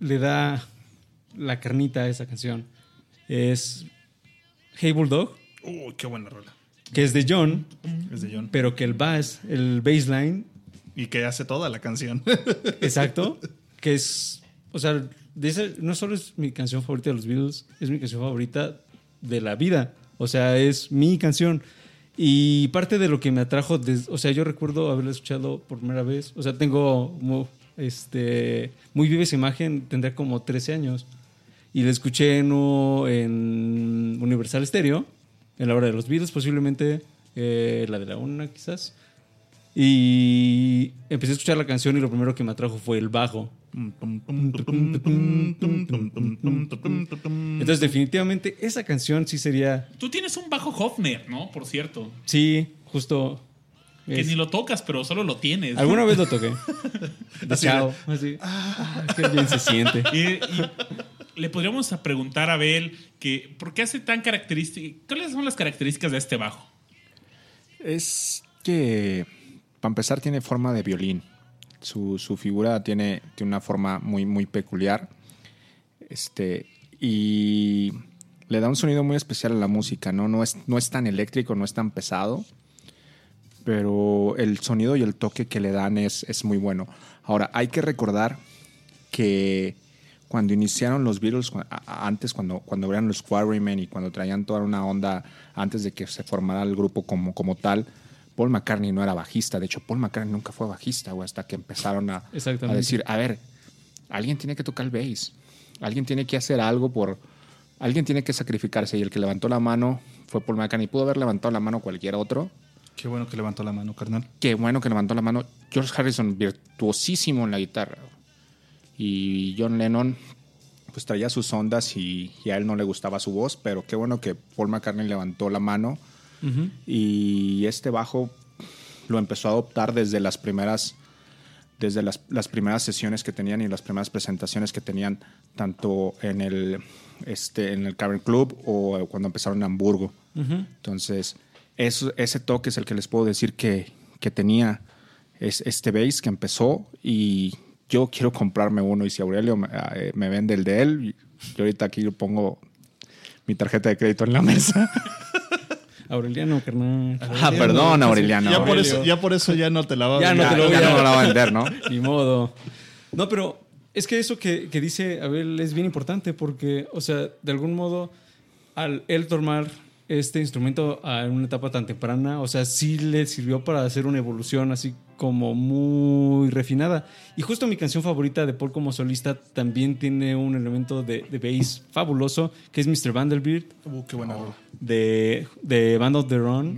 le da la carnita a esa canción. Es Hey Bulldog, Uy, qué buena rola. que es de John, Es de John. pero que el bass, el bassline, Y que hace toda la canción. exacto, que es, o sea, de ese- no solo es mi canción favorita de los Beatles, es mi canción favorita de la vida. O sea, es mi canción. Y parte de lo que me atrajo, des- o sea, yo recuerdo haberla escuchado por primera vez. O sea, tengo mu- este, muy viva esa imagen, tendría como 13 años. Y la escuché en, en Universal Stereo, en la hora de los Beatles, posiblemente eh, la de la una, quizás. Y empecé a escuchar la canción y lo primero que me atrajo fue el bajo. Entonces, definitivamente, esa canción sí sería. Tú tienes un bajo Hofner, ¿no? Por cierto. Sí, justo. Que es- ni lo tocas, pero solo lo tienes. Alguna vez lo toqué. De chao. Así. Ah, qué bien se siente. Y, y le podríamos a preguntar a Abel que ¿por qué hace tan característica? ¿Cuáles son las características de este bajo? Es que, para empezar, tiene forma de violín. Su, su figura tiene, una forma muy, muy peculiar. Este, y le da un sonido muy especial a la música, ¿no? No es, no es tan eléctrico, no es tan pesado, pero el sonido y el toque que le dan es, es muy bueno. Ahora, hay que recordar que cuando iniciaron los Beatles, antes cuando, cuando eran los Quarrymen y cuando traían toda una onda antes de que se formara el grupo como, como tal, Paul McCartney no era bajista. De hecho, Paul McCartney nunca fue bajista, güey, hasta que empezaron a, decir, a ver, alguien tiene que tocar el bass, alguien tiene que hacer algo por... Alguien tiene que sacrificarse y el que levantó la mano fue Paul McCartney. Pudo haber levantado la mano cualquier otro, Qué bueno que levantó la mano, carnal. Qué bueno que levantó la mano. George Harrison, virtuosísimo en la guitarra. Y John Lennon, pues traía sus ondas y, y a él no le gustaba su voz, pero qué bueno que Paul McCartney levantó la mano. Y este bajo lo empezó a adoptar desde las primeras desde las, las primeras sesiones que tenían y las primeras presentaciones que tenían tanto en el este en el Cavern Club o cuando empezaron en Hamburgo. Entonces, eso, ese toque es el que les puedo decir que, que tenía es este bass que empezó y yo quiero comprarme uno y si Aurelio me, eh, me vende el de él, yo ahorita aquí yo pongo mi tarjeta de crédito en la mesa. Aureliano, carnal. ah, perdón, Aureliano. Ya por, eso, ya por eso ya no te la va a Ya no Ya, te lo voy ya a- no me la va a vender, ¿no? Ni modo. No, pero es que eso que, que dice Abel es bien importante porque, o sea, de algún modo, al él tomar este instrumento a una etapa tan temprana, o sea, sí le sirvió para hacer una evolución así como muy refinada. Y justo mi canción favorita de Paul como solista también tiene un elemento de, de bass fabuloso, que es Mr. Vanderbilt Uh, qué buena rola. de, de Band of the Run.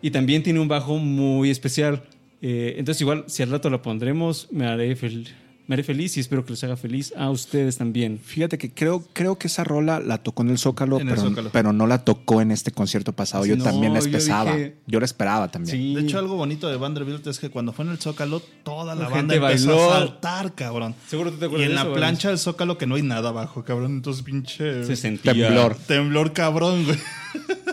Y también tiene un bajo muy especial. Eh, entonces, igual, si al rato la pondremos, me haré, fel- me haré feliz y espero que les haga feliz a ustedes también. Fíjate que creo, creo que esa rola la tocó en el Zócalo, En el pero, Zócalo. pero no la tocó en este concierto pasado. Yo No, también la yo esperaba. dije- Yo la esperaba también. Sí. De hecho, algo bonito de Vanderbilt es que cuando fue en el Zócalo, toda la La banda empezó bailó. a saltar, cabrón. Seguro tú te Y acuerdas en de la plancha del Zócalo que no hay nada abajo, cabrón. Entonces, pinche... Se sentía. Temblor. Temblor cabrón, güey.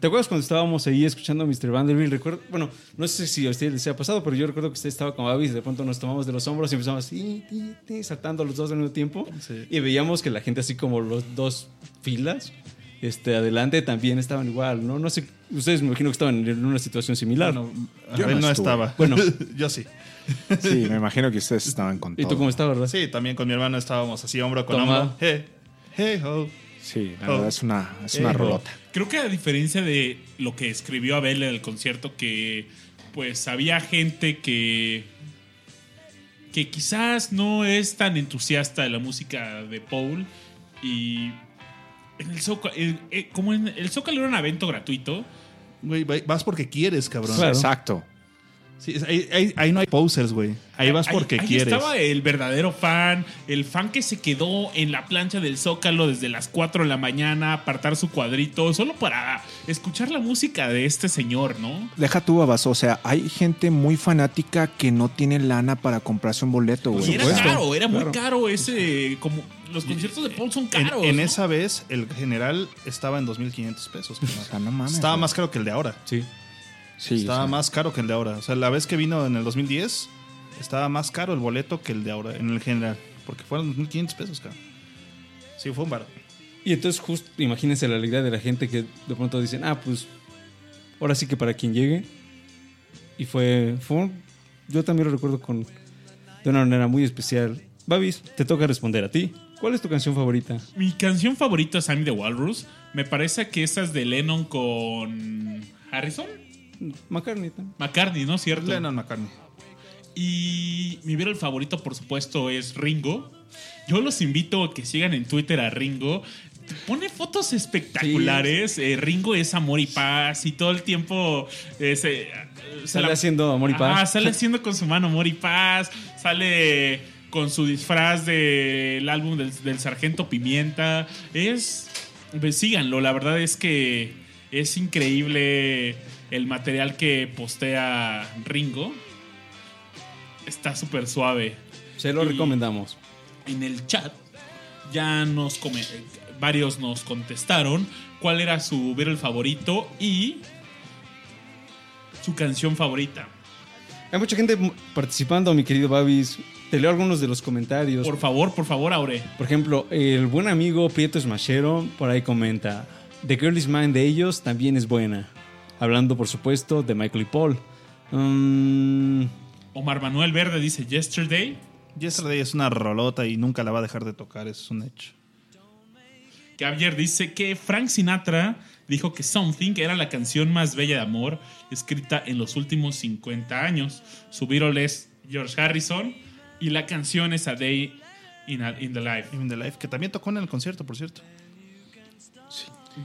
¿Te acuerdas cuando estábamos ahí escuchando a Mr. Vanderbilt? Recuerdo, bueno, no sé si a ustedes les ha pasado, pero yo recuerdo que usted estaba con Babis, de pronto nos tomamos de los hombros y empezamos así, ti, ti, saltando los dos al mismo tiempo. Sí. Y veíamos que la gente así como los dos filas, este, adelante también estaban igual, ¿no? No sé, ustedes me imagino que estaban en una situación similar. Bueno, Yo no no, estaba. Bueno. yo sí. Sí, me imagino que ustedes estaban con ¿Y todo. tú cómo estás, verdad? Sí, también con mi hermano estábamos así, hombro con Toma. hombro. Hey, hey, ho. Sí, la Oh. verdad es una, es una Eh, rolota. Creo que a diferencia de lo que escribió Abel en el concierto, que pues había gente que que quizás no es tan entusiasta de la música de Paul y en el Zócalo, el- eh, como en el Zócalo era un evento gratuito, Güey, va- vas porque quieres, cabrón. Claro. Exacto. Sí, ahí, ahí- ahí no hay posers, güey. Ahí vas porque ahí quieres. estaba el verdadero fan, el fan que se quedó en la plancha del Zócalo desde las 4 de la mañana, apartar su cuadrito, solo para escuchar la música de este señor, ¿no? Deja tú, babas. O sea, hay gente muy fanática que no tiene lana para comprarse un boleto, Y güey. era supuesto, caro, era muy claro. caro ese. Como los conciertos de Paul son caros. en ¿no? esa vez, el general estaba en 2.500 pesos. cabrón. O sea, no mames. estaba güey. más caro que el de ahora. Sí. Sí, estaba sea, más caro que el de ahora. O sea, la vez que vino en el 2010, estaba más caro el boleto que el de ahora, en el general. Porque fueron 2.500 pesos, cabrón. Sí, fue un bar. Y entonces, justo, imagínense la alegría de la gente que de pronto dicen, ah, pues, ahora sí que para quien llegue. Y fue, fue un- yo también lo recuerdo con, de una manera muy especial. Babis, te toca responder a ti. ¿Cuál es tu canción favorita? Mi canción favorita es I'm the Walrus. Me parece que esa es de Lennon con Harrison. McCartney. también. McCartney, ¿no? ¿Cierto? Lennon McCartney. Y mi el favorito, por supuesto, es Ringo. Yo los invito a que sigan en Twitter a Ringo. Pone fotos espectaculares. Eh, Ringo es amor y paz y todo el tiempo eh, se, se Sale haciendo amor y paz. Ah, sale haciendo con su mano amor y paz. Sale con su disfraz del álbum del, del Sargento Pimienta. Es. Pues síganlo, la verdad es que es increíble el material que postea Ringo. Está súper suave. Se lo Y- recomendamos. En el chat ya nos come- varios nos contestaron cuál era su Beatle favorito y su canción favorita. Hay mucha gente participando, mi querido Babis. Te leo algunos de los comentarios. Por favor, por favor, Aure. Por ejemplo, el buen amigo Prieto Smashero por ahí comenta: The Girl is Mine de ellos también es buena. Hablando, por supuesto, de Michael y Paul. Mm, Omar Manuel Verde dice Yesterday. Yesterday es una rolota y nunca la va a dejar de tocar, es un hecho. Javier dice que Frank Sinatra dijo que Something era la canción más bella de amor escrita en los últimos 50 años. Su es George Harrison y la canción es A Day in, a- in the Life. In the Life, que también tocó en el concierto, por cierto.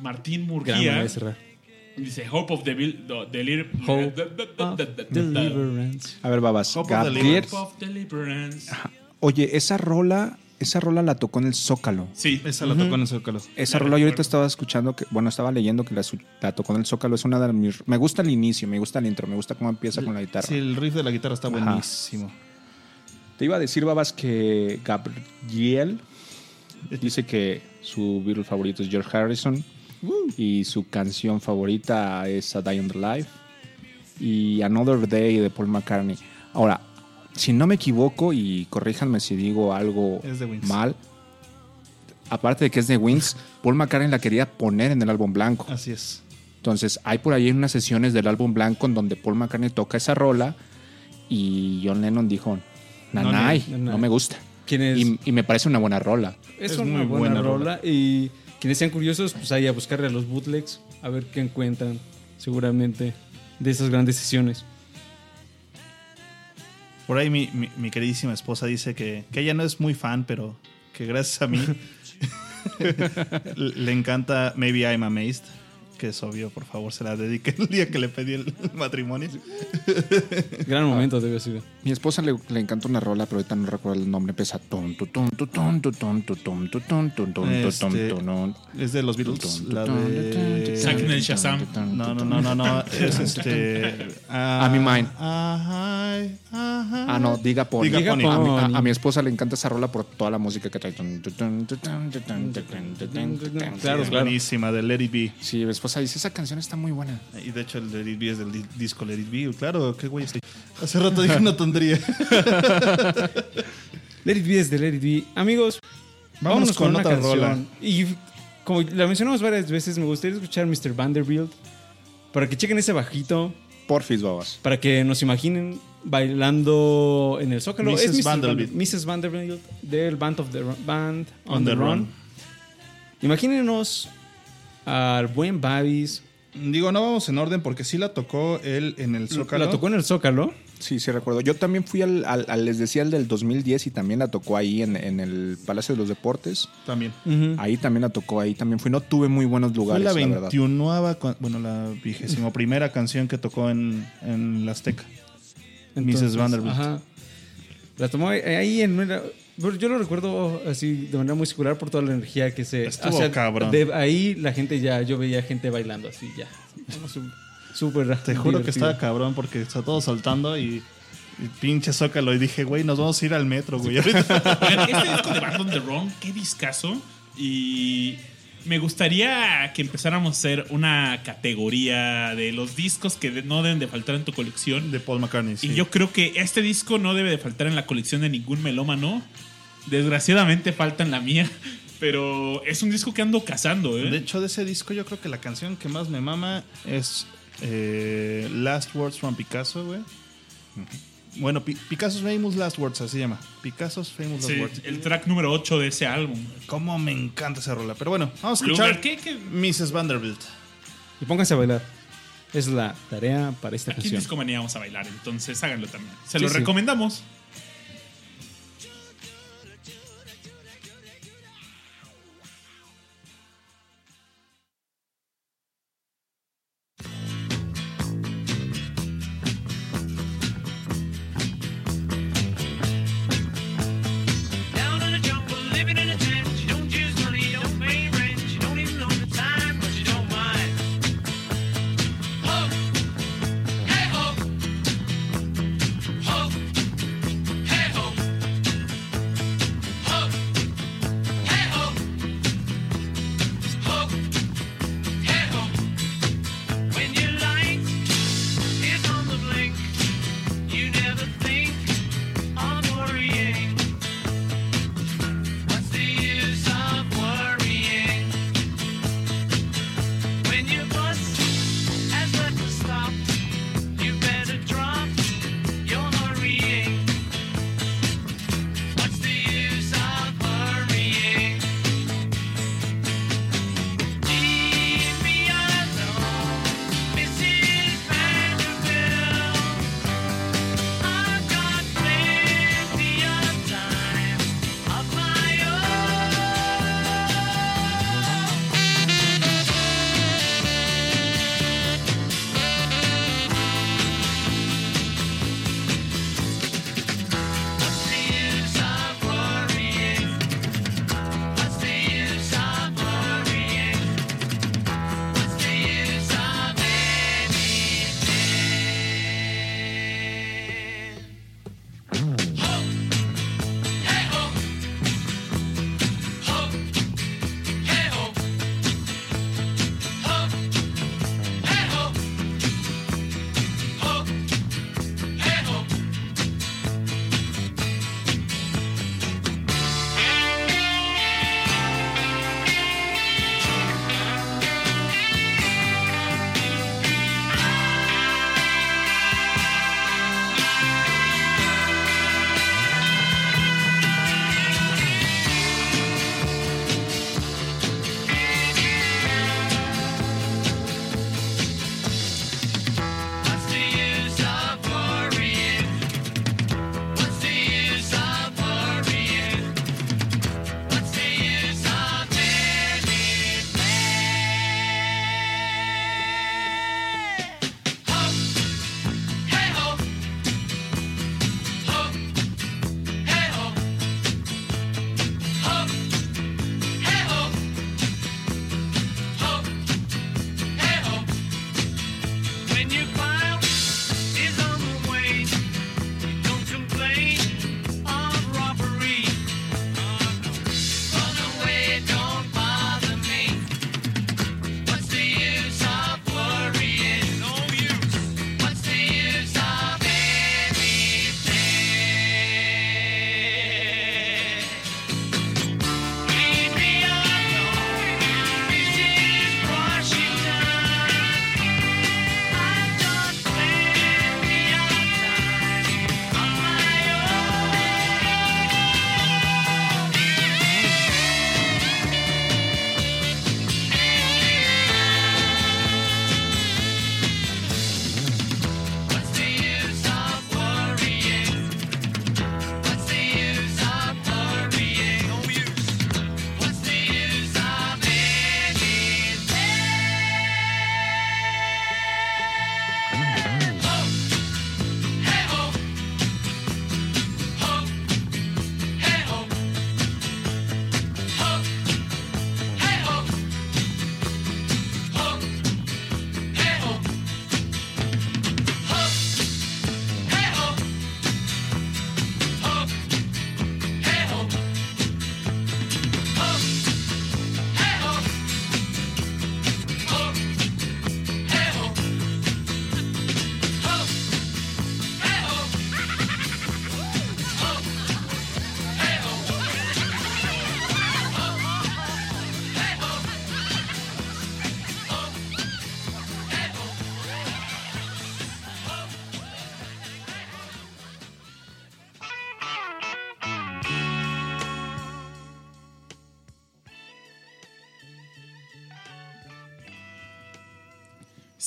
Martín Gran manera Murguía. Dice Hope of the, the, Delir- Hope Deliverance. A ver, Babas. Hope of Gabriel. Hope of Deliverance. Oye, esa rola, esa rola la tocó en el Zócalo. Sí, Esa la tocó en el Zócalo. Esa La rola yo ahorita estaba escuchando que, bueno, estaba leyendo que la, su- la tocó en el Zócalo. Es una de mis. Me gusta el inicio, me gusta el intro, me gusta cómo empieza con la guitarra. Sí, el riff de la guitarra está Ajá. buenísimo. Te iba a decir, Babas, que Gabriel dice que su Beatle favorito es George Harrison y su canción favorita es A Day on the Life y Another Day de Paul McCartney. Ahora, si no me equivoco y corríjanme si digo algo mal, aparte de que es de Wings, Paul McCartney la quería poner en el álbum blanco. Así es. Entonces, hay por ahí unas sesiones del álbum blanco en donde Paul McCartney toca esa rola y John Lennon dijo, Nanay, No, no, nanay". me gusta. ¿Quién es? Y, y me parece una buena rola. Es, Es una muy buena, buena rola. Y quienes sean curiosos, pues ahí a buscarle a los bootlegs, a ver qué encuentran, seguramente, de esas grandes sesiones. Por ahí mi, mi- mi queridísima esposa dice que, que ella no es muy fan, pero que gracias a mí le encanta Maybe I'm Amazed. Que es obvio, por favor, se la dedique el día que le pedí el matrimonio. Gran momento debe ser. Mi esposa le, le encanta una rola, pero ahorita no recuerdo el nombre. Empieza ton, tu, ton, tu, ton, tu, ton, tu, ton, tu, ton, tu, ton, tu, ton, Este. Es de los Beatles. La Saquen de... el Shazam. No, no, no, no, no. Es este. A mi mind. Ah, no, diga Pony. Diga A, Pony. mi, a- a mi esposa le encanta esa rola por toda la música que trae. Claro, Es buenísima, de Let It Be. Sí, mi esposa dice, esa canción está muy buena. Y de hecho, el Let It Be es del di- disco Let It Be. Claro, qué güey estoy. Hace rato dije una tontería. Let It Be es de Let It Be. Amigos, Vámonos vámonos con, con una otra canción. rola. Y como la mencionamos varias veces, me gustaría escuchar Mr. Vanderbilt para que chequen ese bajito, Porfis, babas. para que nos imaginen bailando en el Zócalo. Mrs. Es Mrs. Vanderbilt. Van- Mrs. Vanderbilt del Band of the Band on, On the, the Run. Run. Imagínenos al buen Babis. Digo, no vamos en orden porque sí la tocó él en el Zócalo. La tocó en el Zócalo. Sí, sí, recuerdo. Yo también fui al, al- al- les decía, el del 2010 y también la tocó ahí en, en el Palacio de los Deportes. También. Ahí también la tocó, ahí también fui. No tuve muy buenos Fue lugares, la la, verdad. 21 bueno, la vigésimo primera canción que tocó en, en la Azteca. Mrs. Vanderbilt. Ajá. La tomó ahí en Yo lo recuerdo así de manera muy singular por toda la energía que se. Estuvo cabrón. de ahí la gente ya. Yo veía gente bailando así ya. Súper. Te juro que estaba cabrón porque está todo saltando y, y pinche Zócalo. Y dije, güey, nos vamos a ir al metro, güey. Oigan, este disco de Band on the Run, qué discazo. Y me gustaría que empezáramos a hacer una categoría de los discos que no deben de faltar en tu colección. De Paul McCartney. sí. Y yo creo que este disco no debe de faltar en la colección de ningún melómano. Desgraciadamente falta en la mía. Pero es un disco que ando cazando, ¿eh? De hecho, de ese disco, yo creo que la canción que más me mama es eh, Last Words from Picasso, güey. Bueno, Pi- Picasso's Famous Last Words, así se llama. Picasso's Famous Last Sí, Words. el track número 8 de ese álbum. Cómo me encanta esa rola. Pero bueno, vamos a escuchar ¿qué- qué? Mrs. Vanderbilt. Y pónganse a bailar. Es la tarea para esta Aquí en canción. Discomanía vamos a bailar, entonces háganlo también. Se Sí, lo sí. recomendamos.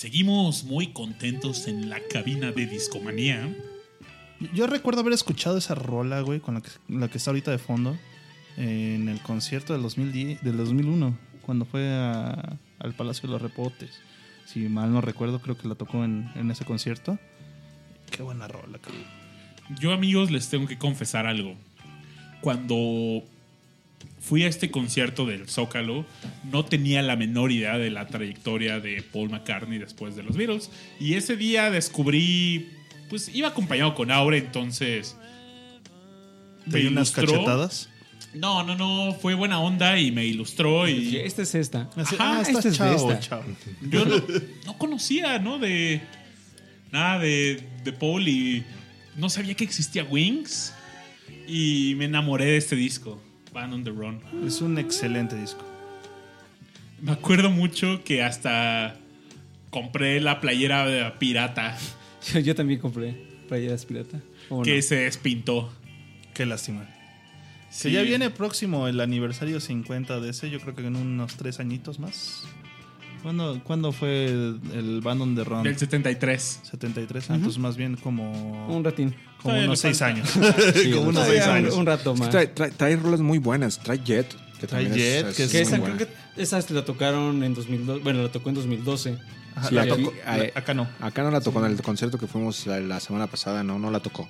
Seguimos muy contentos en la cabina de Discomanía. Yo recuerdo haber escuchado esa rola, güey, con la que, la que está ahorita de fondo, en el concierto del, 2010, del 2001, cuando fue a- al Palacio de los Repotes. Si mal no recuerdo, creo que la tocó en, en ese concierto. Qué buena rola, cabrón. Yo, amigos, les tengo que confesar algo. Cuando fui a este concierto del Zócalo, no tenía la menor idea de la trayectoria de Paul McCartney después de los Beatles. Y ese día descubrí, pues iba acompañado con Aure, entonces... ¿Te dio unas ilustró. cachetadas? No, no, no, fue buena onda y me ilustró Y esta es esta. Así, Ajá, ah, esta es chavo, esta. chavo. yo no, no conocía, ¿no? De nada de, de Paul y no sabía que existía Wings y me enamoré de este disco, Band on the Run. Es un excelente disco. Me acuerdo mucho que hasta compré la playera de pirata Yo, yo también compré playeras pirata. ¿Cómo que no? se despintó. Qué lástima. Sí. Que ya viene próximo el aniversario 50 de ese, yo creo que en unos tres añitos más. ¿Cuándo, cuándo fue el, Band on the Run? Del 73. 73, entonces más bien como, Un ratín. como Todavía unos le 6 falta. años. Sí, como unos todavía 6 un- años. Un rato más. Trae, trae, trae rolas muy buenas. Trae Jet. Que Trae Jet, que es Que muy esa, buena. creo que esa la tocaron en 2002. Bueno, la tocó en 2012. Ajá, Sí, la tocó- ahí- la- acá no. Acá no la tocó en el concierto que fuimos la, la semana pasada, no, no la tocó.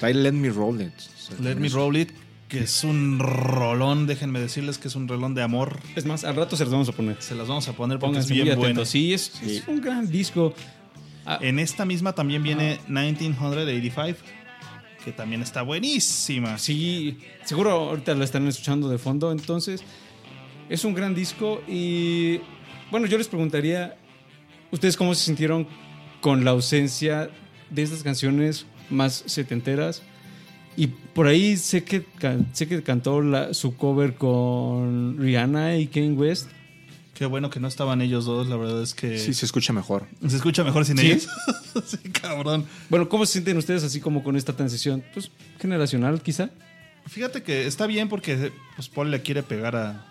Trae Let Me Roll It. O sea, Let Me es- Roll It, que es un rolón, déjenme decirles que es un rolón de amor. Es más, al rato se los vamos a poner. Se las vamos a poner porque Pónganse es bien bueno. Sí, es, es un gran disco. Ah, En esta misma también viene 1985, que también está buenísima. Sí, seguro ahorita la están escuchando de fondo. Entonces, es un gran disco. Y bueno, yo les preguntaría, ¿ustedes cómo se sintieron con la ausencia de estas canciones más setenteras? Y por ahí sé que, sé que cantó la- su cover con Rihanna y Kanye West. Qué bueno que no estaban ellos dos, la verdad es que Sí, se escucha mejor. se escucha mejor sin ¿Sí? ellos. sí, cabrón. Bueno, ¿cómo se sienten ustedes así como con esta transición? Pues generacional quizá. Fíjate que está bien porque pues Paul le quiere pegar a,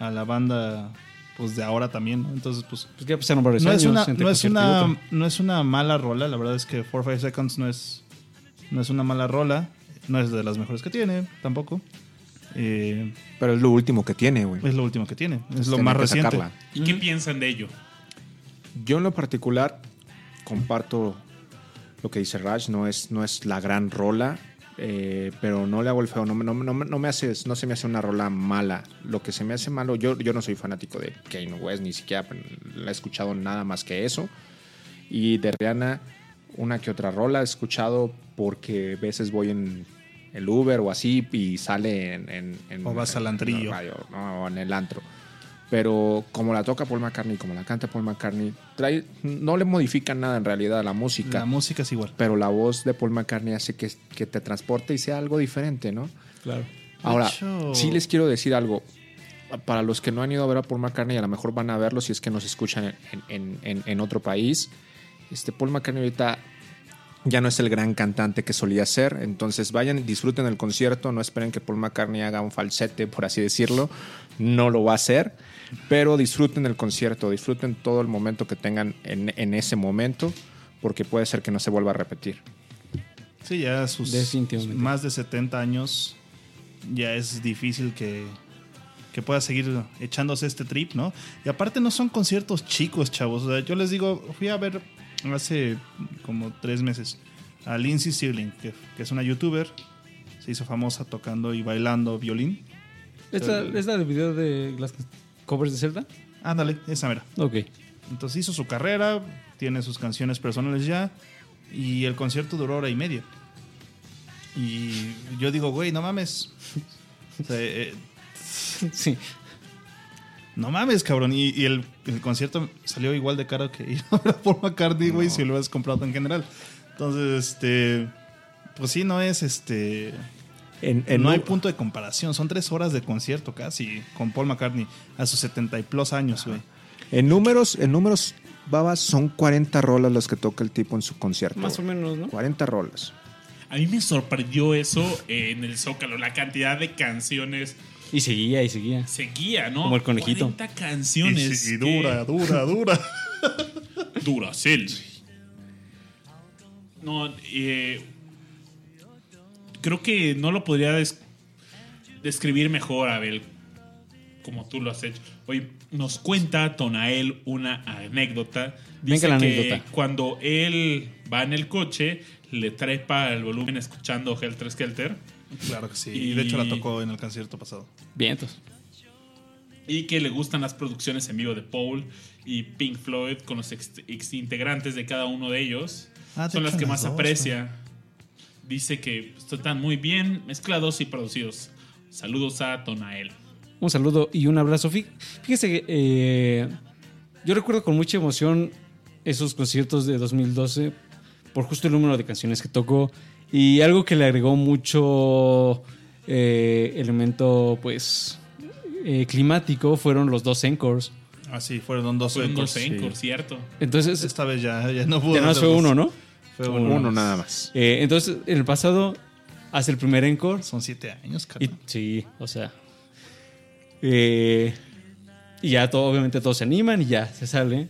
a la banda pues de ahora también, ¿no? Entonces pues Pues ya pasaron varios no años es una no es una no es una mala rola, la verdad es que 4 5 Seconds no es no es una mala rola, no es de las mejores que tiene tampoco. Eh, Pero es lo último que tiene, güey. es lo último que tiene, es lo más reciente. sacarla. ¿Y qué piensan de ello? Yo en lo particular comparto lo que dice Raj, no es, no es la gran rola, eh, pero no le hago el feo, no, me- no, no, me- no me hace, no se me hace una rola mala. Lo que se me hace malo, yo, yo no soy fanático de Kanye West, ni siquiera la he escuchado nada más que eso. Y de Rihanna, una que otra rola he escuchado porque a veces voy en el Uber o así y sale en... en- en- O vas al en antrillo. radio, ¿no? o en el antro. Pero como la toca Paul McCartney, como la canta Paul McCartney, trae, no le modifican nada en realidad a la música. La música es igual. pero la voz de Paul McCartney hace que, que te transporte y sea algo diferente, ¿no? Claro. Ahora, hecho- sí les quiero decir algo. Para los que no han ido a ver a Paul McCartney, a lo mejor van a verlo si es que nos escuchan en, en- en- en otro país. Este Paul McCartney ahorita ya no es el gran cantante que solía ser. Entonces vayan, disfruten el concierto. No esperen que Paul McCartney haga un falsete, por así decirlo. No lo va a hacer. Pero disfruten el concierto, disfruten todo el momento que tengan en, en ese momento, porque puede ser que no se vuelva a repetir. Sí, ya sus más de 70 años ya es difícil que, que pueda seguir echándose este trip, ¿no? Y aparte no son conciertos chicos, chavos. O sea, yo les digo, fui a ver hace como tres meses a Lindsay Stirling, que, que es una youtuber. Se hizo famosa tocando y bailando violín. ¿Es la, es la del video de las covers de Zelda? Ándale, esa mera. Ok. Entonces hizo su carrera, tiene sus canciones personales ya, y el concierto duró hora y media. Y yo digo, güey, no mames. O sea, eh, Sí. No mames, cabrón. Y, y el, el concierto salió igual de caro que ir a ver a Paul McCartney, güey, si lo has comprado en general. Entonces, este. Pues sí, no es este. En, en no hay un- punto de comparación. Son tres horas de concierto casi con Paul McCartney a sus 70 y plus años, güey. En números, en números, babas, son 40 rolas las que toca el tipo en su concierto. Más o menos, ¿no? 40 rolas. A mí me sorprendió eso en el Zócalo, la cantidad de canciones Y seguía y seguía. seguía, ¿no? Como el conejito. 40 canciones. Y, y que- dura, dura, dura. Duracell. No, eh, creo que no lo podría des- describir mejor, Abel, como tú lo has hecho. Hoy nos cuenta Tonael una anécdota. Dice Venga la que anécdota. cuando él va en el coche, le trepa el volumen escuchando Helter Skelter. Claro que sí. Y- Y de hecho la tocó en el concierto pasado. Vientos. y que le gustan las producciones en vivo de Paul y Pink Floyd con los ex, ex integrantes de cada uno de ellos. Ah, Son las que las más dos, aprecia. Dice que están muy bien mezclados y producidos. Saludos a Tonael. Un saludo y un abrazo. Fí- Fíjese que eh, yo recuerdo con mucha emoción esos conciertos de 2012 por justo el número de canciones que tocó y algo que le agregó mucho eh, elemento pues eh, climático fueron los dos encores. Ah, sí, fueron dos Fueron encores. dos encore, ¿cierto? Entonces, Esta vez ya, ya no pudo. ya no fue uno, ¿no? Fue Uno. Uno nada más. Eh, entonces, en el pasado, hace el primer encore Son siete años, Y, sí, o sea. eh, y ya todo, obviamente todos se animan y ya se sale.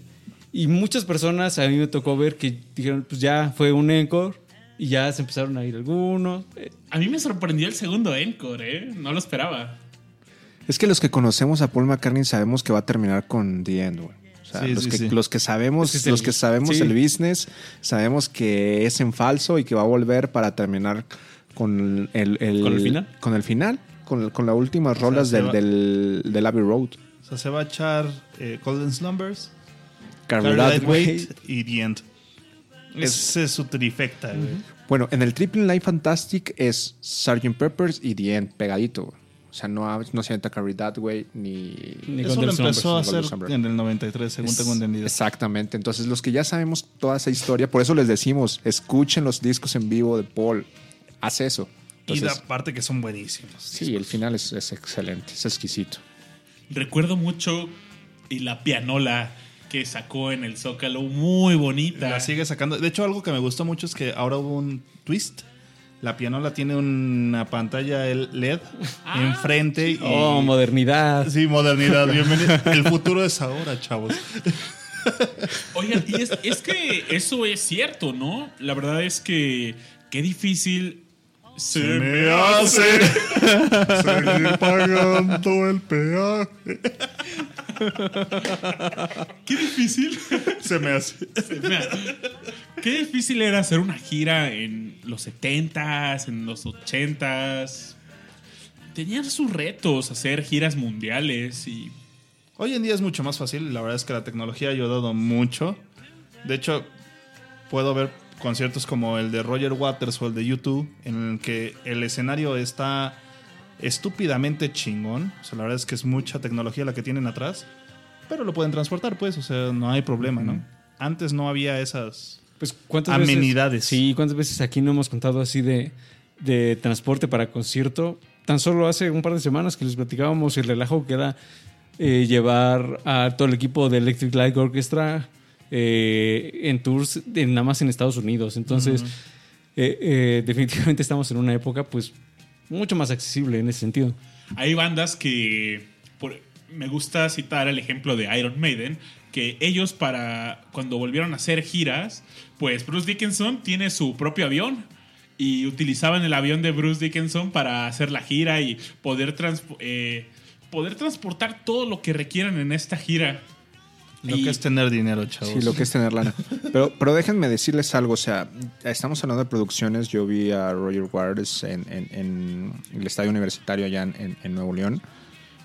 Y muchas personas a mí me tocó ver que dijeron, pues ya fue un encore y ya se empezaron a ir algunos. A mí me sorprendió el segundo encore, ¿eh? No lo esperaba. Es que los que conocemos a Paul McCartney sabemos que va a terminar con The End, güey. O sea, Sí, los, sí, que, sí. los que sabemos, Es que es el- los que sabemos sí. el business, sabemos que es en falso y que va a volver para terminar con el, el- ¿Con el final? Con el final, con, con las últimas rolas se del, va- del, del Abbey Road. O sea, se va a echar eh, Golden Slumbers, Weight. Weight y The End. Ese es su trifecta, güey. Bueno, en el Triple Life Fantastic es Sgt. Peppers y The End pegadito. O sea, no, no se entra Carry That Way ni... Ni Eso lo empezó a hacer en el 93, según tengo entendido. Exactamente. Entonces, los que ya sabemos toda esa historia, por eso les decimos, escuchen los discos en vivo de Paul. Haz eso. y Entonces, aparte que son buenísimos. sí, el final es, es excelente, es exquisito. Recuerdo mucho y la pianola que sacó en el Zócalo, muy bonita. La sigue sacando. De hecho, algo que me gustó mucho es que ahora hubo un twist. La pianola tiene una pantalla LED enfrente. Y, Oh, modernidad. Sí, modernidad. Bienvenido. El futuro es ahora, chavos. Oigan, y es, es que eso es cierto, ¿no? La verdad es que qué difícil se, me hace seguir pagando el peaje. Qué difícil. Se me hace. Qué difícil era hacer una gira en los 70s, en los 80s. Tenían sus retos hacer giras mundiales y Hoy en día es mucho más fácil. La verdad es que la tecnología ha ayudado mucho. De hecho, puedo ver conciertos como el de Roger Waters o el de YouTube, en el que el escenario está estúpidamente chingón. O sea, la verdad es que es mucha tecnología la que tienen atrás. Pero lo pueden transportar, pues. O sea, no hay problema, ¿no? Antes no había esas. Pues, ¿cuántas Amenidades. Veces, sí, ¿cuántas veces aquí no hemos contado así de, de transporte para concierto? Tan solo hace un par de semanas que les platicábamos el relajo que era eh, llevar a todo el equipo de Electric Light Orchestra eh, en tours de- nada más en Estados Unidos. Entonces, eh, eh, definitivamente estamos en una época pues mucho más accesible en ese sentido. hay bandas que por- me gusta citar el ejemplo de Iron Maiden que ellos para cuando volvieron a hacer giras pues Bruce Dickinson tiene su propio avión y utilizaban el avión de Bruce Dickinson para hacer la gira y poder eh, poder transportar todo lo que requieran en esta gira Lo Y- que es tener dinero, chavos. Sí, lo que es tener lana. Pero, pero déjenme decirles algo, o sea, estamos hablando de producciones. Yo vi a Roger Waters en, en- en el estadio universitario allá en, en- Nuevo León.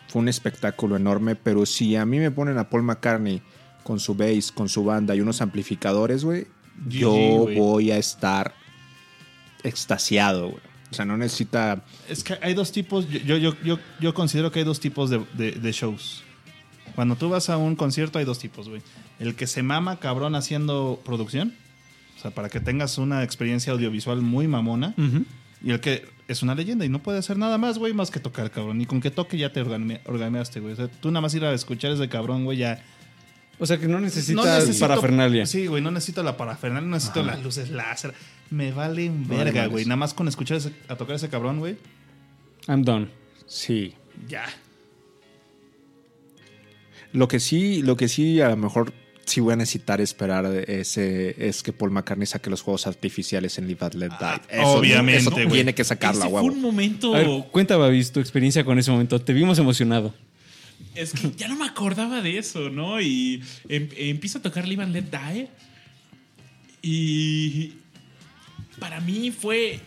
Fue un espectáculo enorme, pero si a mí me ponen a Paul McCartney con su bass, con su banda y unos amplificadores, güey, yo voy a estar extasiado, güey. O sea, no necesita... Es que hay dos tipos, yo, yo, yo, yo, yo considero que hay dos tipos de, de- de shows. Cuando tú vas a un concierto hay dos tipos, güey. El que se mama cabrón haciendo producción, o sea, para que tengas una experiencia audiovisual muy mamona, y el que es una leyenda y no puede hacer nada más, güey, más que tocar, cabrón. Y con que toque ya te organe- organeaste, güey. O sea, tú nada más ir a escuchar ese cabrón, güey, ya... O sea que no necesitas No necesito- parafernalia. Sí, güey, no necesito la parafernalia, no necesito las luces láser. Me valen verga, güey. Nada más con escuchar ese- a tocar ese cabrón, güey, I'm done. Sí. ya. Lo que sí, lo que sí a lo mejor sí voy a necesitar esperar ese es que Paul McCartney saque los juegos artificiales en Live and Let Die. Eso- obviamente, eso güey. tiene que sacarlo a Ese fue huevo. un momento. A ver, cuenta, Babis, tu experiencia con ese momento. Te vimos emocionado. Es que ya no me acordaba de eso, ¿no? Y em- empiezo a tocar Live and Let Die. Y para mí fue.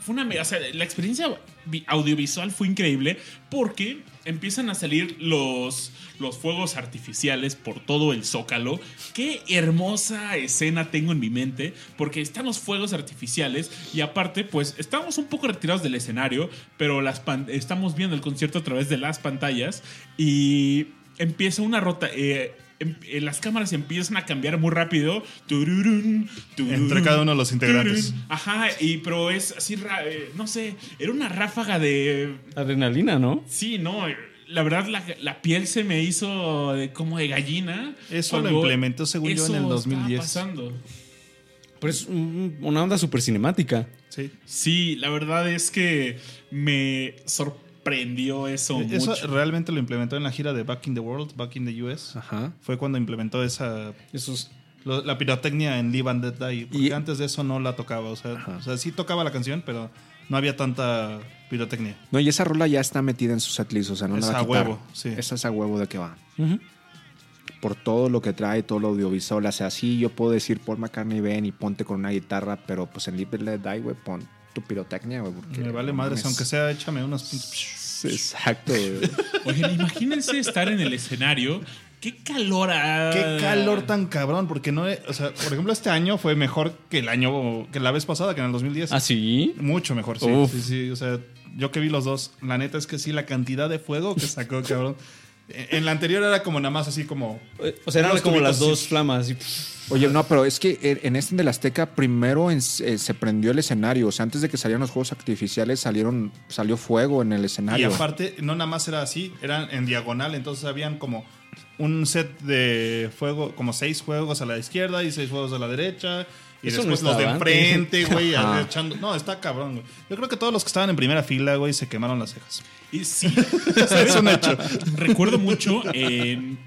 Fue una. O sea, la experiencia vi- audiovisual fue increíble porque empiezan a salir los, los fuegos artificiales por todo el zócalo. Qué hermosa escena tengo en mi mente porque están los fuegos artificiales y aparte pues estamos un poco retirados del escenario, pero las pan- estamos viendo el concierto a través de las pantallas y empieza una rota... eh, em- eh, las cámaras empiezan a cambiar muy rápido. Tururún, tururún, Entre cada uno de los integrantes. tururún. Ajá, y, pero es así, eh, no sé, era una ráfaga de Adrenalina, ¿no? Sí, no, la verdad la, la piel se me hizo de- como de gallina. Eso lo implementó, según yo, en el eso 2010. estaba pasando. Pero es un- una onda súper cinemática. Sí. Sí, la verdad es que me sorprendió eso, Eso mucho. realmente lo implementó en la gira de Back in the World, Back in the US. Ajá. Fue cuando implementó esa Esos. lo- la pirotecnia en Live and Let Die. Porque Y- antes de eso no la tocaba. O sea, o sea, sí tocaba la canción, pero no había tanta pirotecnia. No, y esa rola ya está metida en su setlist, o sea, no Es la va a a quitar. huevo, sí. Esa es a huevo de que va. Por todo lo que trae, todo lo audiovisual. O sea, sí, yo puedo decir Paul McCartney, ven y ponte con una guitarra, pero pues en Live Let Die, güey, pon tu pirotecnia, güey. porque Me vale no madres, mames. aunque sea échame unos. Exacto, güey. Oigan, imagínense estar en el escenario. Qué calor ha- Qué calor tan cabrón, porque no, o sea, por ejemplo, este año fue mejor que el año, que la vez pasada, que en el 2010. ¿Ah, sí? Mucho mejor, sí. Uf. Sí, sí, o sea, yo que vi los dos, la neta es que sí, la cantidad de fuego que sacó, cabrón. En la anterior era como nada más así como. O sea, eran como las dos flamas. y- Oye, no, pero es que en- en este del Azteca primero en- eh, se prendió el escenario. O sea, antes de que salieran los juegos artificiales, salieron, salió fuego en el Y escenario. aparte, no nada más era así, eran en diagonal, entonces habían como un set de fuego, como seis juegos a la izquierda y seis juegos a la derecha. Y Eso no después los de enfrente, güey, echando. No, está cabrón, güey. Yo creo que todos los que estaban en primera fila, güey, se quemaron las cejas. Y sí. Es un hecho. Recuerdo mucho en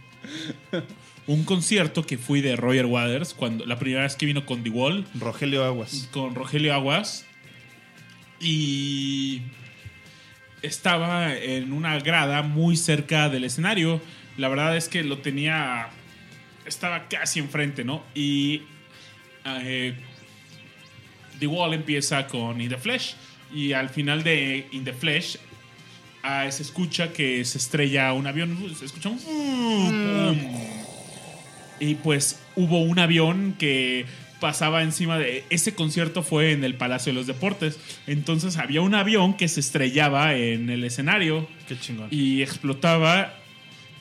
un concierto que fui de Roger Waters, cuando la primera vez que vino con The Wall, Rogelio Aguas. con Rogelio Aguas. Y estaba en una grada muy cerca del escenario. La verdad es que lo tenía. Estaba casi enfrente, ¿no? Y. eh, The Wall empieza con In the Flesh. Y al final de In the Flesh. ah, se escucha que se estrella un avión. Se escucha un. ¡pum! Y pues hubo un avión que pasaba encima de... Ese concierto fue en el Palacio de los Deportes. Entonces había un avión que se estrellaba en el escenario Qué chingón. y explotaba.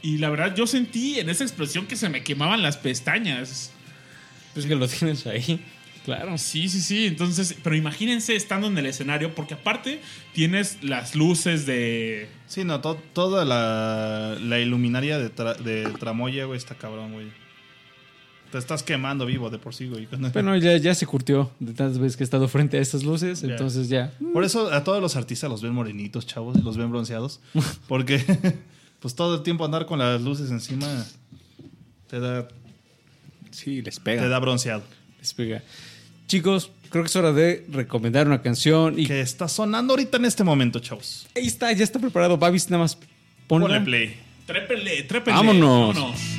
Y la verdad yo sentí en esa explosión que se me quemaban las pestañas. Pues que lo tienes ahí. Claro. Sí, sí, sí. Entonces, pero imagínense estando en el escenario, porque aparte tienes las luces de... Sí, no, to- toda la, la iluminaria de, tra- de Tramoya, güey, está cabrón, güey. Te estás quemando vivo de por sí, güey. Bueno, ya, ya se curtió de tantas veces que he estado frente a estas luces, entonces ya. Por eso a todos los artistas los ven morenitos, chavos, los ven bronceados. Porque, pues todo el tiempo andar con las luces encima te da, Sí, les pega. te da bronceado. Despega. Chicos, creo que es hora de recomendar una canción. Y Que está sonando ahorita en este momento, chavos. ahí está, ya está preparado. Babis, nada más ponla. Ponle play. Trépele, trépele. Vámonos. You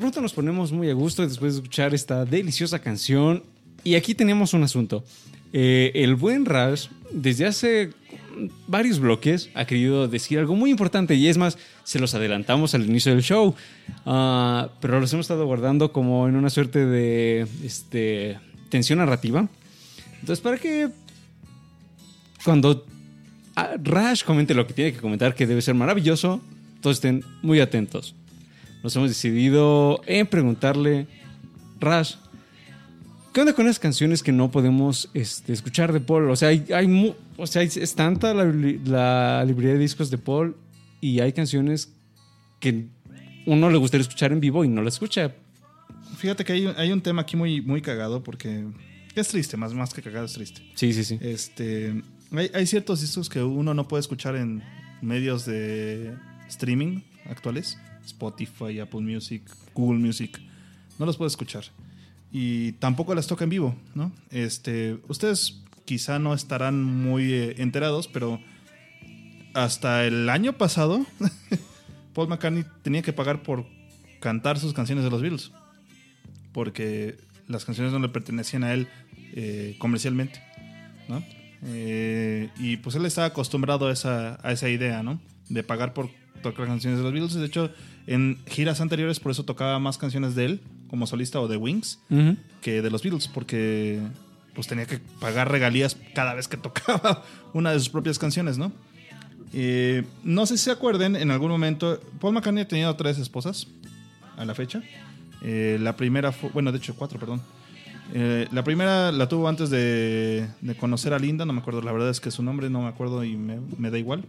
pronto nos ponemos muy a gusto después de escuchar esta deliciosa canción. Y aquí tenemos un asunto. Eh, el buen Rush, desde hace varios bloques, ha querido decir algo muy importante. Y es más, se los adelantamos al inicio del show. Ah, pero los hemos estado guardando como en una suerte de este, tensión narrativa. Entonces, para que cuando ah, Rush comente lo que tiene que comentar, que debe ser maravilloso, todos estén muy atentos. Nos hemos decidido en preguntarle, Rush, ¿qué onda con esas canciones que no podemos este, escuchar de Paul? O sea, hay, hay mu- o sea, es, tanta la, librería de discos de Paul y hay canciones que uno le gustaría escuchar en vivo y no la escucha. Fíjate que hay, un- hay un tema aquí muy, muy cagado porque es triste, más, más que cagado es triste. Sí, sí, sí. Este, hay, hay ciertos discos que uno no puede escuchar en medios de streaming actuales. Spotify, Apple Music, Google Music. No los puede escuchar. Y tampoco las toca en vivo, ¿no? Este, ustedes quizá no estarán muy eh, enterados, pero hasta el año pasado Paul McCartney tenía que pagar por cantar sus canciones de los Beatles. Porque las canciones no le pertenecían a él eh, comercialmente. ¿no? Eh, y pues él estaba acostumbrado a esa, a esa idea, ¿no? De pagar por tocar canciones de los Beatles. De hecho, en giras anteriores por eso tocaba más canciones de él como solista o de Wings que de los Beatles, porque pues tenía que pagar regalías cada vez que tocaba una de sus propias canciones, ¿no? Eh, no sé si se acuerden, en algún momento, Paul McCartney ha tenido tres esposas a la fecha. Eh, la primera fue, bueno, de hecho cuatro, perdón. Eh, la primera la tuvo antes de, de conocer a Linda, no me acuerdo, la verdad es que su nombre no me acuerdo y me, me da igual.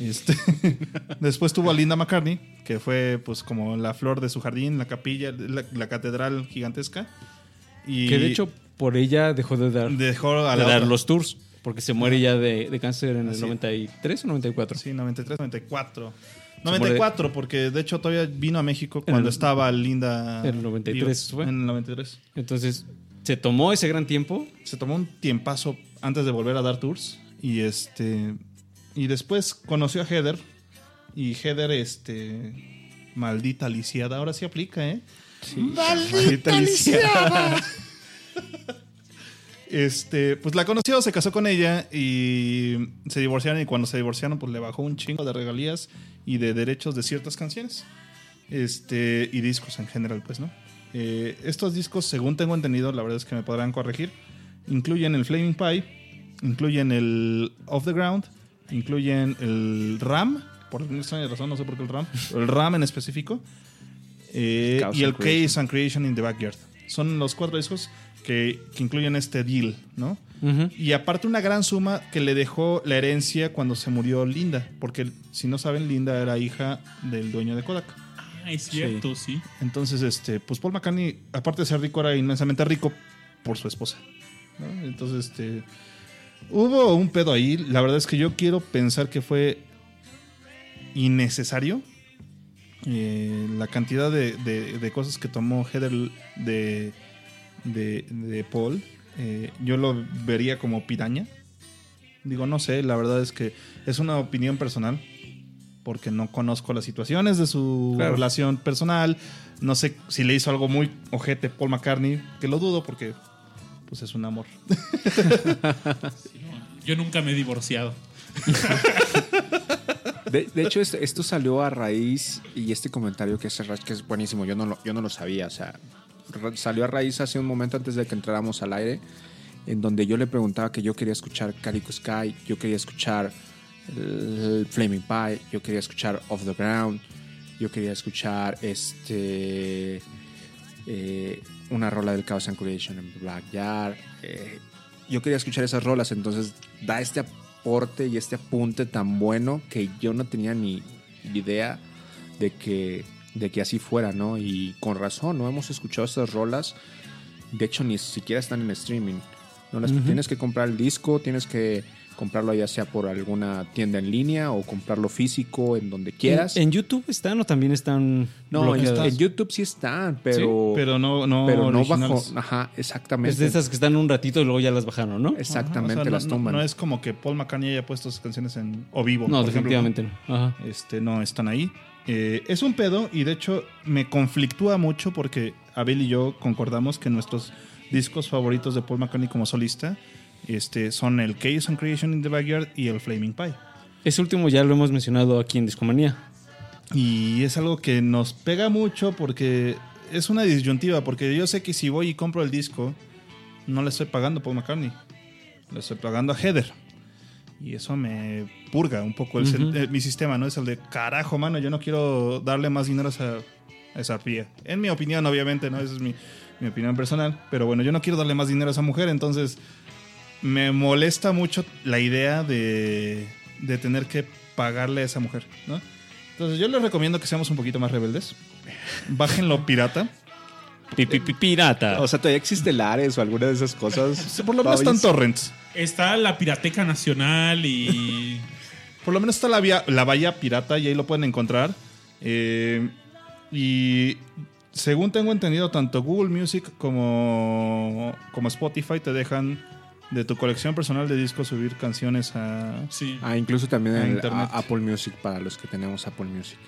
Este, después tuvo a Linda McCartney, que fue pues como la flor de su jardín, la capilla, la, la catedral gigantesca. Y Que de hecho por ella dejó de dar, dejó a de dar los tours. Porque se muere ya de, de cáncer en el Así. 93 o 94. Sí, 93, 94. muere- 94, porque de hecho todavía vino a México cuando el- estaba Linda. en el 93 viva. fue. En el 93. Entonces se tomó ese gran tiempo. Se tomó un tiempazo antes de volver a dar tours. Y este. Y después conoció a Heather. Y Heather, este. Maldita lisiada. Ahora sí aplica, ¿eh? maldita lisiada. Este, pues la conoció, se casó con ella y se divorciaron y cuando se divorciaron pues le bajó un chingo de regalías y de derechos de ciertas canciones. Este, y discos en general, pues, ¿no? Eh, estos discos, según tengo entendido, la verdad es que me podrán corregir, incluyen el Flaming Pie, incluyen el Off the Ground, incluyen el RAM, por alguna extraña razón, no sé por qué el RAM, el RAM en específico, eh, y el Creation. Case and Creation in the Backyard. Son los cuatro discos que, que incluyen este deal, ¿no? Y aparte una gran suma que le dejó la herencia cuando se murió Linda, porque si no saben, Linda era hija del dueño de Kodak. Ah, es cierto, sí. Entonces, este, pues Paul McCartney, aparte de ser rico, era inmensamente rico por su esposa. ¿no? Entonces, este, hubo un pedo ahí. La verdad es que yo quiero pensar que fue innecesario eh, la cantidad de, de- de cosas que tomó Heather de, de, de Paul. eh, yo lo vería como piraña. Digo, no sé, la verdad es que es una opinión personal porque no conozco las situaciones de su Claro. relación personal. No sé si le hizo algo muy ojete Paul McCartney, que lo dudo porque pues es un amor. Yo nunca me he divorciado. De, de hecho, esto salió a raíz, y este comentario que hace que es buenísimo, yo no lo, yo no lo sabía, o sea, salió a raíz hace un momento antes de que entráramos al aire, en donde yo le preguntaba que yo quería escuchar Calico Sky, yo quería escuchar el Flaming Pie, yo quería escuchar Off the Ground, yo quería escuchar este eh, una rola del Chaos and Creation en Black Yard. eh, yo quería escuchar esas rolas, entonces da este aporte y este apunte tan bueno que yo no tenía ni idea de que, de que así fuera, ¿no? Y con razón, no hemos escuchado estas rolas. De hecho, ni siquiera están en streaming. No las, Tienes que comprar el disco, tienes que comprarlo ya sea por alguna tienda en línea o comprarlo físico en donde quieras. ¿En, en YouTube están o también están no, en, bloqueadas? en YouTube sí están, pero, Pero no, no, pero no bajo. Ajá, exactamente. Es de esas que están un ratito y luego ya las bajaron, ¿no? Exactamente, Ajá, o sea, las no, no- toman. No, es como que Paul McCartney haya puesto sus canciones en o vivo. No, por ejemplo. definitivamente no. Ajá. Este, no están ahí. Eh, es un pedo y de hecho me conflictúa mucho porque Abel y yo concordamos que nuestros discos favoritos de Paul McCartney como solista este, son el Chaos and Creation in the Backyard y el Flaming Pie. Ese último ya lo hemos mencionado aquí en Discomanía. Y es algo que nos pega mucho porque es una disyuntiva, porque yo sé que si voy y compro el disco, no le estoy pagando a Paul McCartney, le estoy pagando a Heather. Y eso me purga un poco el eh, mi sistema, ¿no? Es el de, carajo, mano, yo no quiero darle más dinero a esa, a esa pía. En mi opinión, obviamente, ¿no? Esa es mi, mi opinión personal. Pero bueno, yo no quiero darle más dinero a esa mujer, entonces me molesta mucho la idea de, de tener que pagarle a esa mujer, ¿no? Entonces yo les recomiendo que seamos un poquito más rebeldes. Bájenlo pirata. Pi, pi, pi, pirata. O sea, todavía existe Lares o alguna de esas cosas. Por lo menos están torrents. Está la Pirateca Nacional y. Por lo menos está la, vía, la valla pirata y ahí lo pueden encontrar. Eh, y según tengo entendido, tanto Google Music como, como Spotify te dejan de tu colección personal de discos subir canciones a... sí. Ah, incluso también A el- internet. a Apple Music para los que tenemos Apple Music.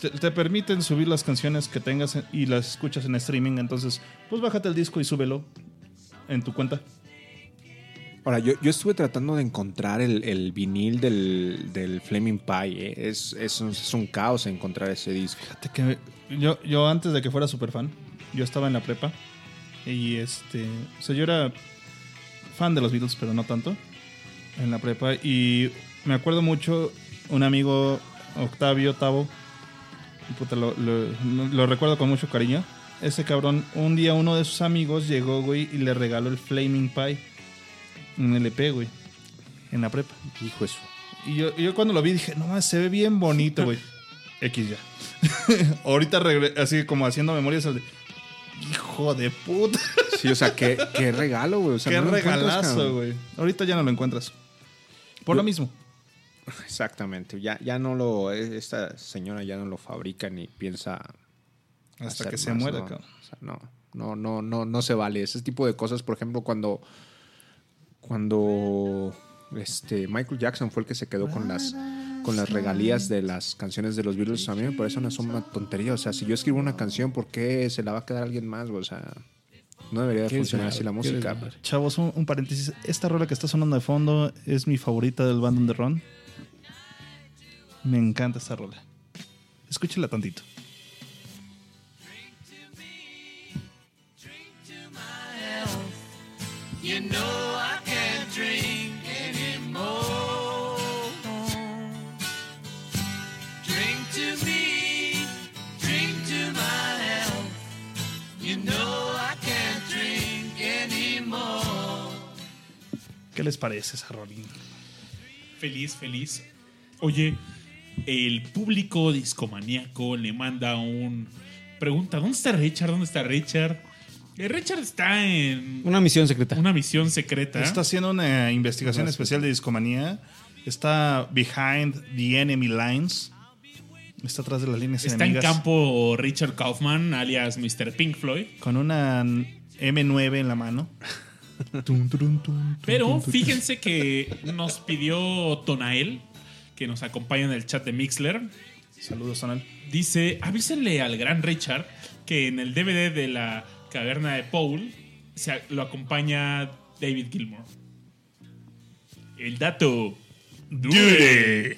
Te, te permiten subir las canciones que tengas en- y las escuchas en streaming. Entonces, pues bájate el disco y súbelo en tu cuenta. Ahora, yo, yo estuve tratando de encontrar el, el vinil del, del Flaming Pie. eh. Es, es, un, es un caos encontrar ese disco. Fíjate que yo, yo antes de que fuera super fan, yo estaba en la prepa y este, o sea, yo era fan de los Beatles, pero no tanto en la prepa y me acuerdo mucho un amigo Octavio Tavo, puta, lo, lo- lo recuerdo con mucho cariño. Ese cabrón, un día uno de sus amigos llegó, güey, y le regaló el Flaming Pie, un LP, güey, en la prepa. Hijo eso. Y yo, yo cuando lo vi dije, no más, se ve bien bonito, güey. X ya. Ahorita así como haciendo memoria, es el de, hijo de puta. Sí, o sea, qué, qué regalo, güey. O sea, Qué no regalazo, güey. Ahorita ya no lo encuentras. Por lo mismo. Exactamente. Ya, ya no lo. Esta señora ya no lo fabrica ni piensa. Hasta que se más, muera, ¿no? cabrón. O sea, no, no, no, no, no se vale. Ese tipo de cosas, por ejemplo, cuando. Cuando. Este, Michael Jackson fue el que se quedó con las con las regalías de las canciones de los Beatles. A mí me parece una, una tontería. O sea, si yo escribo una canción, ¿por qué se la va a quedar alguien más? O sea, no debería funcionar así la música. desmadre. Chavos, un, un paréntesis. Esta rola que está sonando de fondo es mi favorita del band on the Run. Me encanta esta rola. Escúchala tantito. You know I can't drink ¿Qué les parece esa rola? Feliz, feliz. Oye, el público discomaníaco le manda un. Pregunta: ¿Dónde está Richard? ¿Dónde está Richard? Eh, Richard está en Una misión secreta. una misión secreta. Está haciendo una investigación especial de discomanía. Está behind the enemy lines. Está atrás de las líneas Está en enemigas. campo Richard Kaufman, alias Mr. Pink Floyd. Con una M9 en la mano. Pero fíjense que nos pidió Tonael, que nos acompaña en el chat de Mixler. Saludos, Tonal. Dice, avísenle al gran Richard que en el DVD de la caverna de Paul se- lo acompaña David Gilmour. El dato. dure.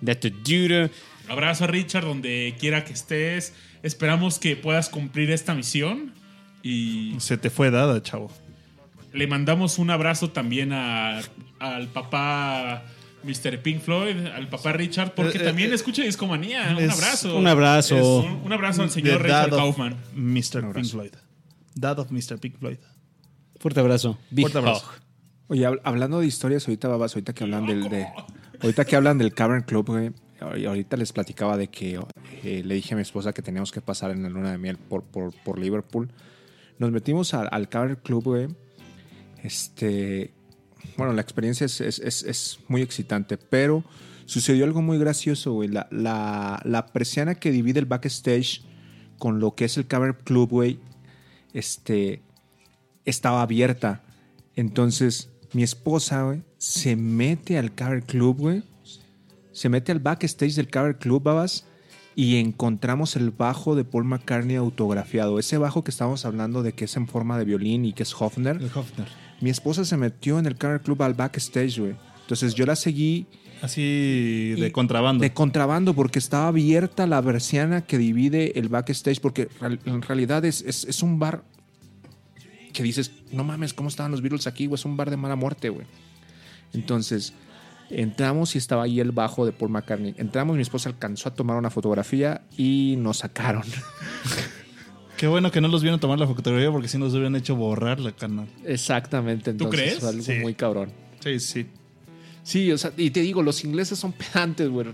Dato duro. Abrazo a Richard donde quiera que estés. Esperamos que puedas cumplir esta misión. Y Se te fue dada, chavo. le mandamos un abrazo también a- al papá Mr. Pink Floyd, al papá Richard, porque Eh, eh, también eh, escucha Discomanía. Un es- abrazo. un abrazo. Es un, un abrazo al señor Richard Kaufman. Mr. Pink Floyd. Dad of Mr. Pink Floyd. Fuerte abrazo. Big Fuerte abrazo. hug. Oye, hab- hablando de historias, ahorita babas, ahorita que hablan del, de, ahorita que hablan del Cavern Club, güey, ahor- ahorita les platicaba de que eh, le dije a mi esposa que teníamos que pasar en la luna de miel por, por, por Liverpool. Nos metimos al, Cavern Club, güey. Este, bueno, la experiencia es, es- es- muy excitante, pero sucedió algo muy gracioso, güey. La, la, la persiana que divide el backstage con lo que es el Cavern Club, güey, este, estaba abierta. Entonces, mi esposa, güey, se mete al Car Club, güey. se mete al backstage del Cover Club, Babas, y encontramos el bajo de Paul McCartney autografiado. Ese bajo que estábamos hablando de que es en forma de violín y que es Hofner. El Hofner. Mi esposa se metió en el Cover Club al backstage, güey. Entonces yo la seguí Así de contrabando. de contrabando porque estaba abierta la persiana que divide el backstage porque en realidad es, es- es un bar que dices, no mames, ¿cómo estaban los Beatles aquí? güey? Es un bar de mala muerte, güey. Entonces, entramos y estaba ahí el bajo de Paul McCartney. Entramos, mi esposa alcanzó a tomar una fotografía y nos sacaron. Qué bueno que no los vieron tomar la fotografía porque si nos hubieran hecho borrar la canal. Exactamente. Entonces, crees? Fue algo Sí. muy cabrón. Sí, sí. Sí, o sea, y te digo, los ingleses son pedantes, güey.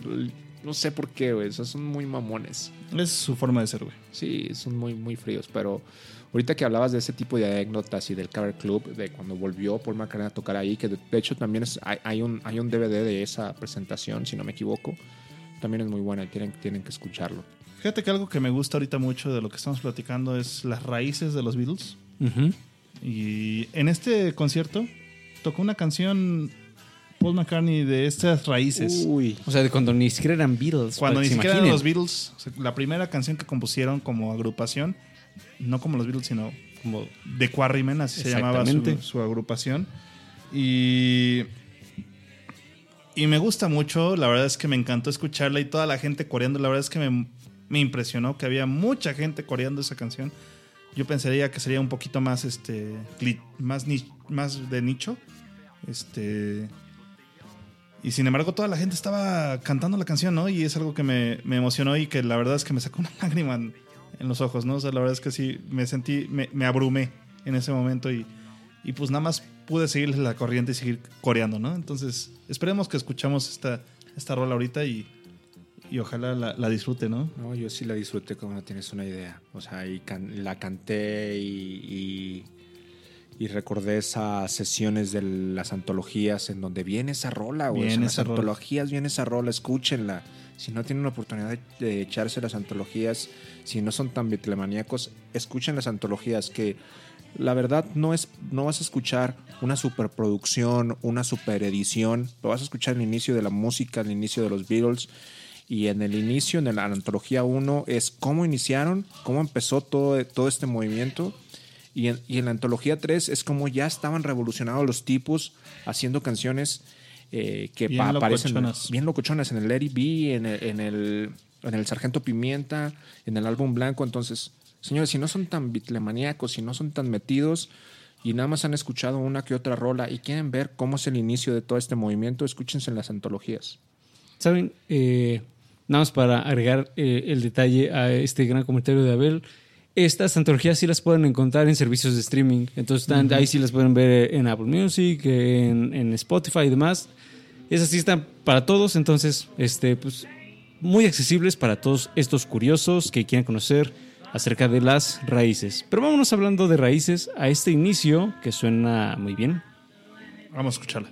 No sé por qué, güey. O sea, son muy mamones. Es su forma de ser, güey. Sí, son muy, muy fríos, pero ahorita que hablabas de ese tipo de anécdotas y del cover club, de cuando volvió Paul McCartney a tocar ahí, que de, de hecho también es, hay, hay un, hay un DVD de esa presentación, si no me equivoco, también es muy buena y tienen, tienen que escucharlo. Fíjate que algo que me gusta ahorita mucho de lo que estamos platicando es las raíces de los Beatles. Ujú. Y en este concierto tocó una canción Paul McCartney de estas raíces. Uy, O sea, de cuando ni siquiera eran Beatles. Cuando para ni siquiera eran los Beatles, o sea, la primera canción que compusieron como agrupación, no como los Beatles, sino como The Quarrymen, así se llamaba su, su agrupación. Y, y me gusta mucho, la verdad es que me encantó escucharla y toda la gente coreando, la verdad es que me, me impresionó que había mucha gente coreando esa canción. Yo pensaría que sería un poquito más, este, más, ni- más de nicho. Este, y sin embargo, toda la gente estaba cantando la canción, ¿no? Y es algo que me, me emocionó y que la verdad es que me sacó una lágrima en, los ojos, ¿no? O sea, la verdad es que sí, me sentí, me, me abrumé en ese momento y, y pues nada más pude seguirles la corriente y seguir coreando, ¿no? Entonces, esperemos que escuchamos esta, esta rola ahorita y, y ojalá la, disfrute, ¿no? no, yo sí la disfruté como no tienes una idea. O sea, y can- la canté y, y recordé esas sesiones de las antologías en donde viene esa rola, güey. O sea, Viene en las rola. antologías viene esa rola, escúchenla. Si no tienen la oportunidad de, de echarse las antologías, si no son tan bitlemaníacos, escuchen las antologías que la verdad no es no vas a escuchar una superproducción, una superedición, lo vas a escuchar el inicio de la música, el inicio de los Beatles y en el inicio, en la antología 1 es cómo iniciaron, cómo empezó todo, todo este movimiento y en, y en la antología 3 es como ya estaban revolucionados los tipos haciendo canciones eh, que Bien pa- aparecen locochonas. bien locochonas en el en el, en el, en el Sargento Pimienta, en el álbum blanco. Entonces, señores, si no son tan bitlemaníacos, si no son tan metidos y nada más han escuchado una que otra rola y quieren ver cómo es el inicio de todo este movimiento, escúchense en las antologías. ¿Saben? Eh, nada más para agregar eh, el detalle a este gran comentario de Abel. Estas antologías sí las pueden encontrar en servicios de streaming. Entonces, están, ahí sí las pueden ver en Apple Music, en, en Spotify y demás. Esas sí están para todos. Entonces, este, pues, muy accesibles para todos estos curiosos que quieran conocer acerca de las raíces. Pero vámonos hablando de raíces a este inicio que suena muy bien. Vamos a escucharla.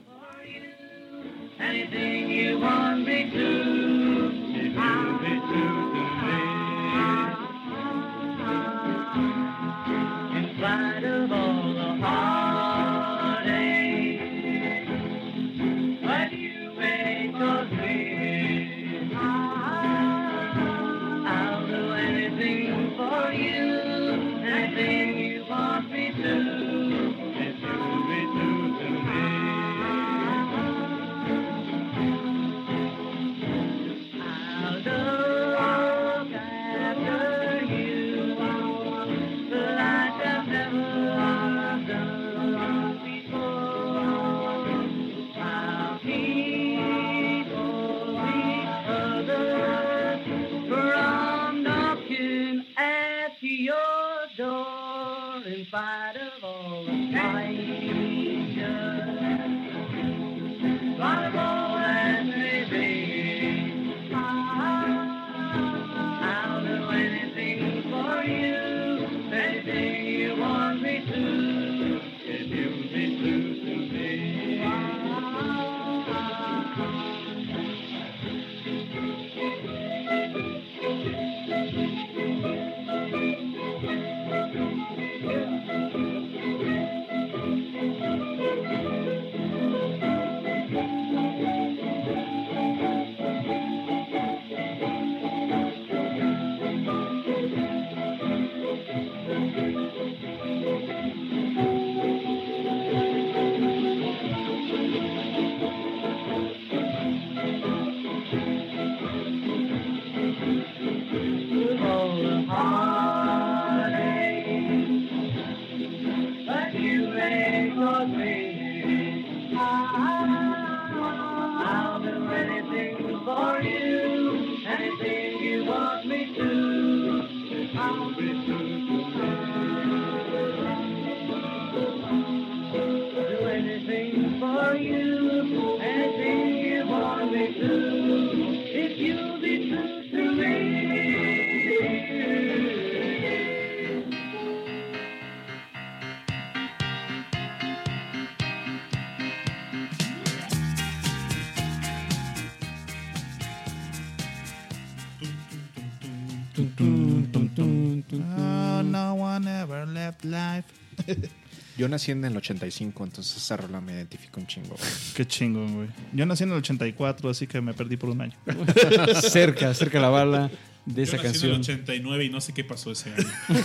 Yo nací en el 85, entonces esa rola me identifica un chingo. Qué chingón, güey. Yo nací en el 84, así que me perdí por un año. cerca, cerca la bala de Yo esa nací en el canción. 89 y no sé qué pasó ese año.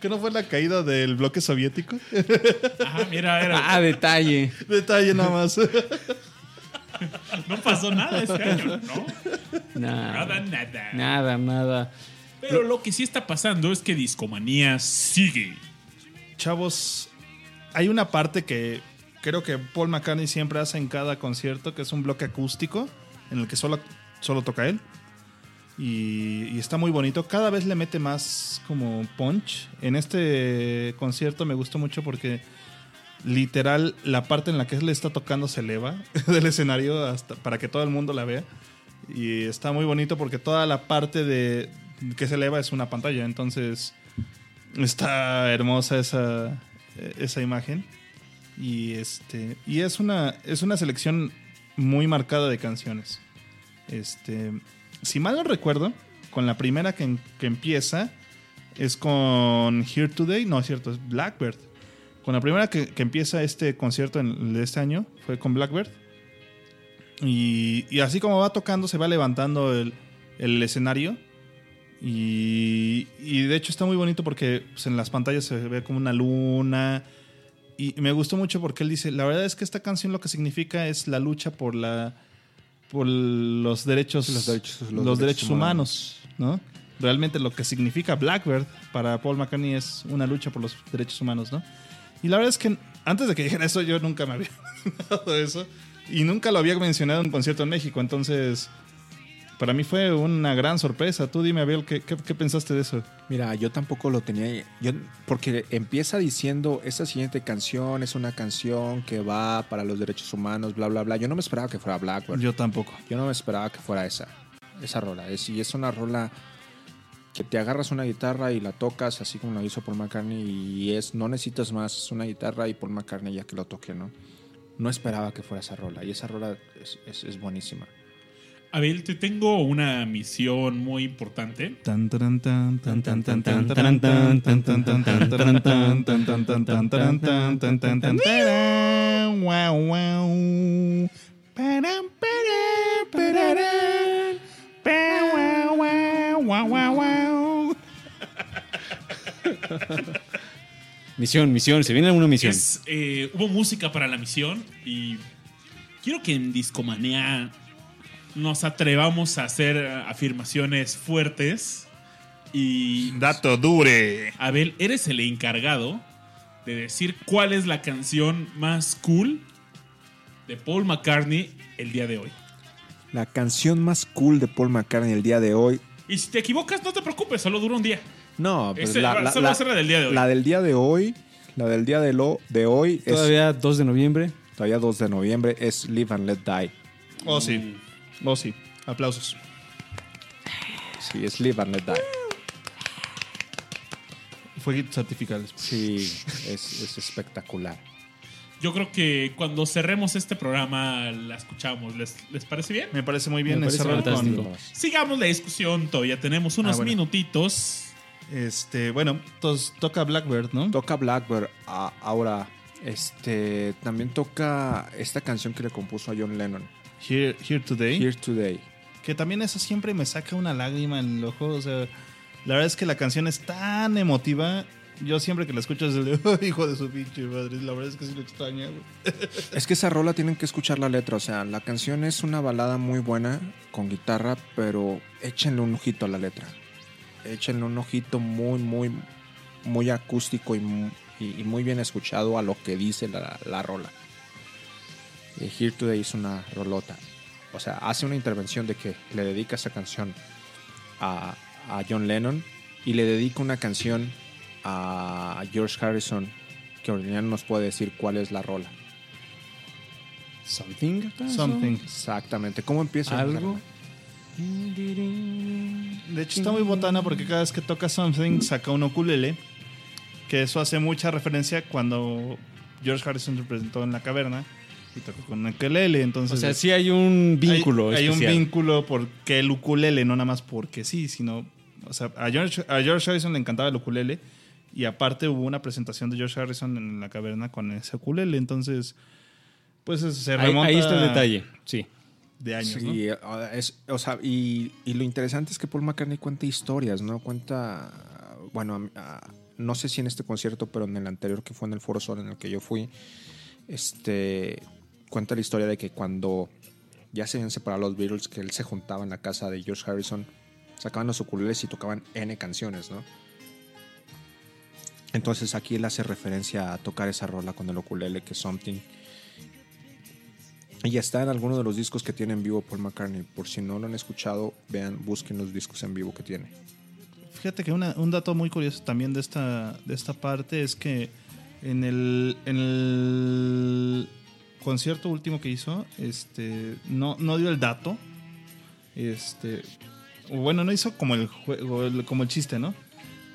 ¿Qué no fue la caída del bloque soviético? Ah, mira, era, Ah, detalle. Detalle nada más. no pasó nada ese año, ¿no? Nada, Nada, nada. nada, nada. Pero lo que sí está pasando es que Discomanía sigue. Chavos, hay una parte que creo que Paul McCartney siempre hace en cada concierto, que es un bloque acústico, en el que solo, solo toca él. Y, y está muy bonito. Cada vez le mete más como punch. En este concierto me gustó mucho porque literal la parte en la que él está tocando se eleva del escenario hasta para que todo el mundo la vea. Y está muy bonito porque toda la parte de que se eleva es una pantalla. Entonces está hermosa esa, esa imagen. Y este. Y es una. Es una selección muy marcada de canciones. Este. Si mal no recuerdo, con la primera que, que empieza es con Here Today. No, es cierto, es Blackbird. Con la primera que, que empieza este concierto en- de este año fue con Blackbird. Y, y así como va tocando, se va levantando el, el escenario. Y, y de hecho está muy bonito porque pues, en las pantallas se ve como una luna. Y me gustó mucho porque él dice, la verdad es que esta canción lo que significa es la lucha por la por los derechos Los derechos- los los derechos derechos humanos, ¿no? Realmente lo que significa Blackbird para Paul McCartney es una lucha por los derechos humanos, ¿no? Y la verdad es que antes de que dijera eso yo nunca me había dado eso y nunca lo había mencionado en un concierto en México, entonces para mí fue una gran sorpresa. Tú dime, Abel, ¿qué, qué, qué pensaste de eso? Mira, yo tampoco lo tenía. Yo, porque empieza diciendo: Esta siguiente canción es una canción que va para los derechos humanos, bla, bla, bla. Yo no me esperaba que fuera Blackbird. Yo, Yo tampoco. no me esperaba que fuera esa. Esa rola. Es, y es una rola que te agarras una guitarra y la tocas, así como lo hizo Paul McCartney. Y es: No necesitas más. Es una guitarra y Paul McCartney ya que lo toque, ¿no? No esperaba que fuera esa rola. Y esa rola es, es- es buenísima. Abel, te tengo una misión muy importante. Tan, taran, tan, tan, tan, tan, tan, taran, tan, tan, tan, tan, tan, taran, tan, tan, tan, tan, tan, taran, tan, tan, tan, tan, taran, guau, guau. Param, param, pararán. Pa, guau, guau, guau, guau, guau. Misión, misión. Se viene alguna misión. Es, eh, hubo música para la misión y quiero que en Discomanía nos atrevamos a hacer eh, afirmaciones fuertes. Y Dato dure. Abel, eres el encargado de decir cuál es la canción más cool de Paul McCartney el día de hoy. La canción más cool de Paul McCartney el día de hoy Y si te equivocas, no te preocupes, solo dura un día. No, pues Ese la, la- solo va a ser la del día de hoy. La del día de hoy, la del día de, lo, de hoy es Todavía 2 de noviembre. todavía 2 de noviembre, es Live and Let Die. Oh, sí. Oh, sí. Aplausos. Sí, es Live and Let Die. Fueguitos artificiales. Sí, es, es espectacular. Yo creo que cuando cerremos este programa la escuchamos. ¿Les, les parece bien? Me parece muy bien Me parece cerrar fantástico. con... Sigamos la discusión, todavía tenemos unos Ah, bueno. minutitos. Este, bueno, entonces toca Blackbird, ¿no? Toca Blackbird a- ahora. Este también toca esta canción que le compuso a John Lennon, Here, Here Today. Here Today. Que también eso siempre me saca una lágrima en el ojo. O sea, la verdad es que la canción es tan emotiva. Yo siempre que la escucho es el de, "Oh, hijo de su pinche madre. La verdad es que sí lo extraña. Es que esa rola tienen que escuchar la letra, o sea, la canción es una balada muy buena con guitarra, pero échenle un ojito a la letra. Échenle un ojito muy, muy, muy acústico y, mu- y- y muy bien escuchado a lo que dice la, la rola. Eh, Here Today es una rolota. O sea, hace una intervención de que le dedica esa canción a, a John Lennon y le dedica una canción a George Harrison que Aureliano nos puede decir cuál es la rola. Something. Something. Exactamente. ¿Cómo empieza? Algo. De hecho, está muy botana porque cada vez que toca Something saca un ukulele. Que eso hace mucha referencia cuando George Harrison se presentó en la caverna y tocó con un ukulele. Entonces, O sea, sí hay un vínculo. Hay, hay un vínculo porque el ukulele, no nada más porque sí, sino. O sea, a George, a George Harrison le encantaba el ukulele. Y aparte hubo una presentación de George Harrison en la caverna con ese ukulele. Entonces, pues se Ahí, remonta ahí está el detalle. Sí. de años, Sí, ¿no? es- o sea, y, y lo interesante es que Paul McCartney cuenta historias, ¿no? Cuenta, bueno, a- no sé si en este concierto, pero en el anterior que fue en el Foro Sol en el que yo fui, este, cuenta la historia de que cuando ya se habían separado los Beatles, que él se juntaba en la casa de George Harrison, sacaban los ukuleles y tocaban N canciones, ¿no? Entonces aquí él hace referencia a tocar esa rola con el ukulele, que es Something. Y está en alguno de los discos que tiene en vivo Paul McCartney. Por si no lo han escuchado, vean, busquen los discos en vivo que tiene. Fíjate que un dato muy curioso también de esta, de esta parte es que en el concierto último que hizo, este, no, no dio el dato. Este, bueno, no hizo como el juego, como el chiste, ¿no?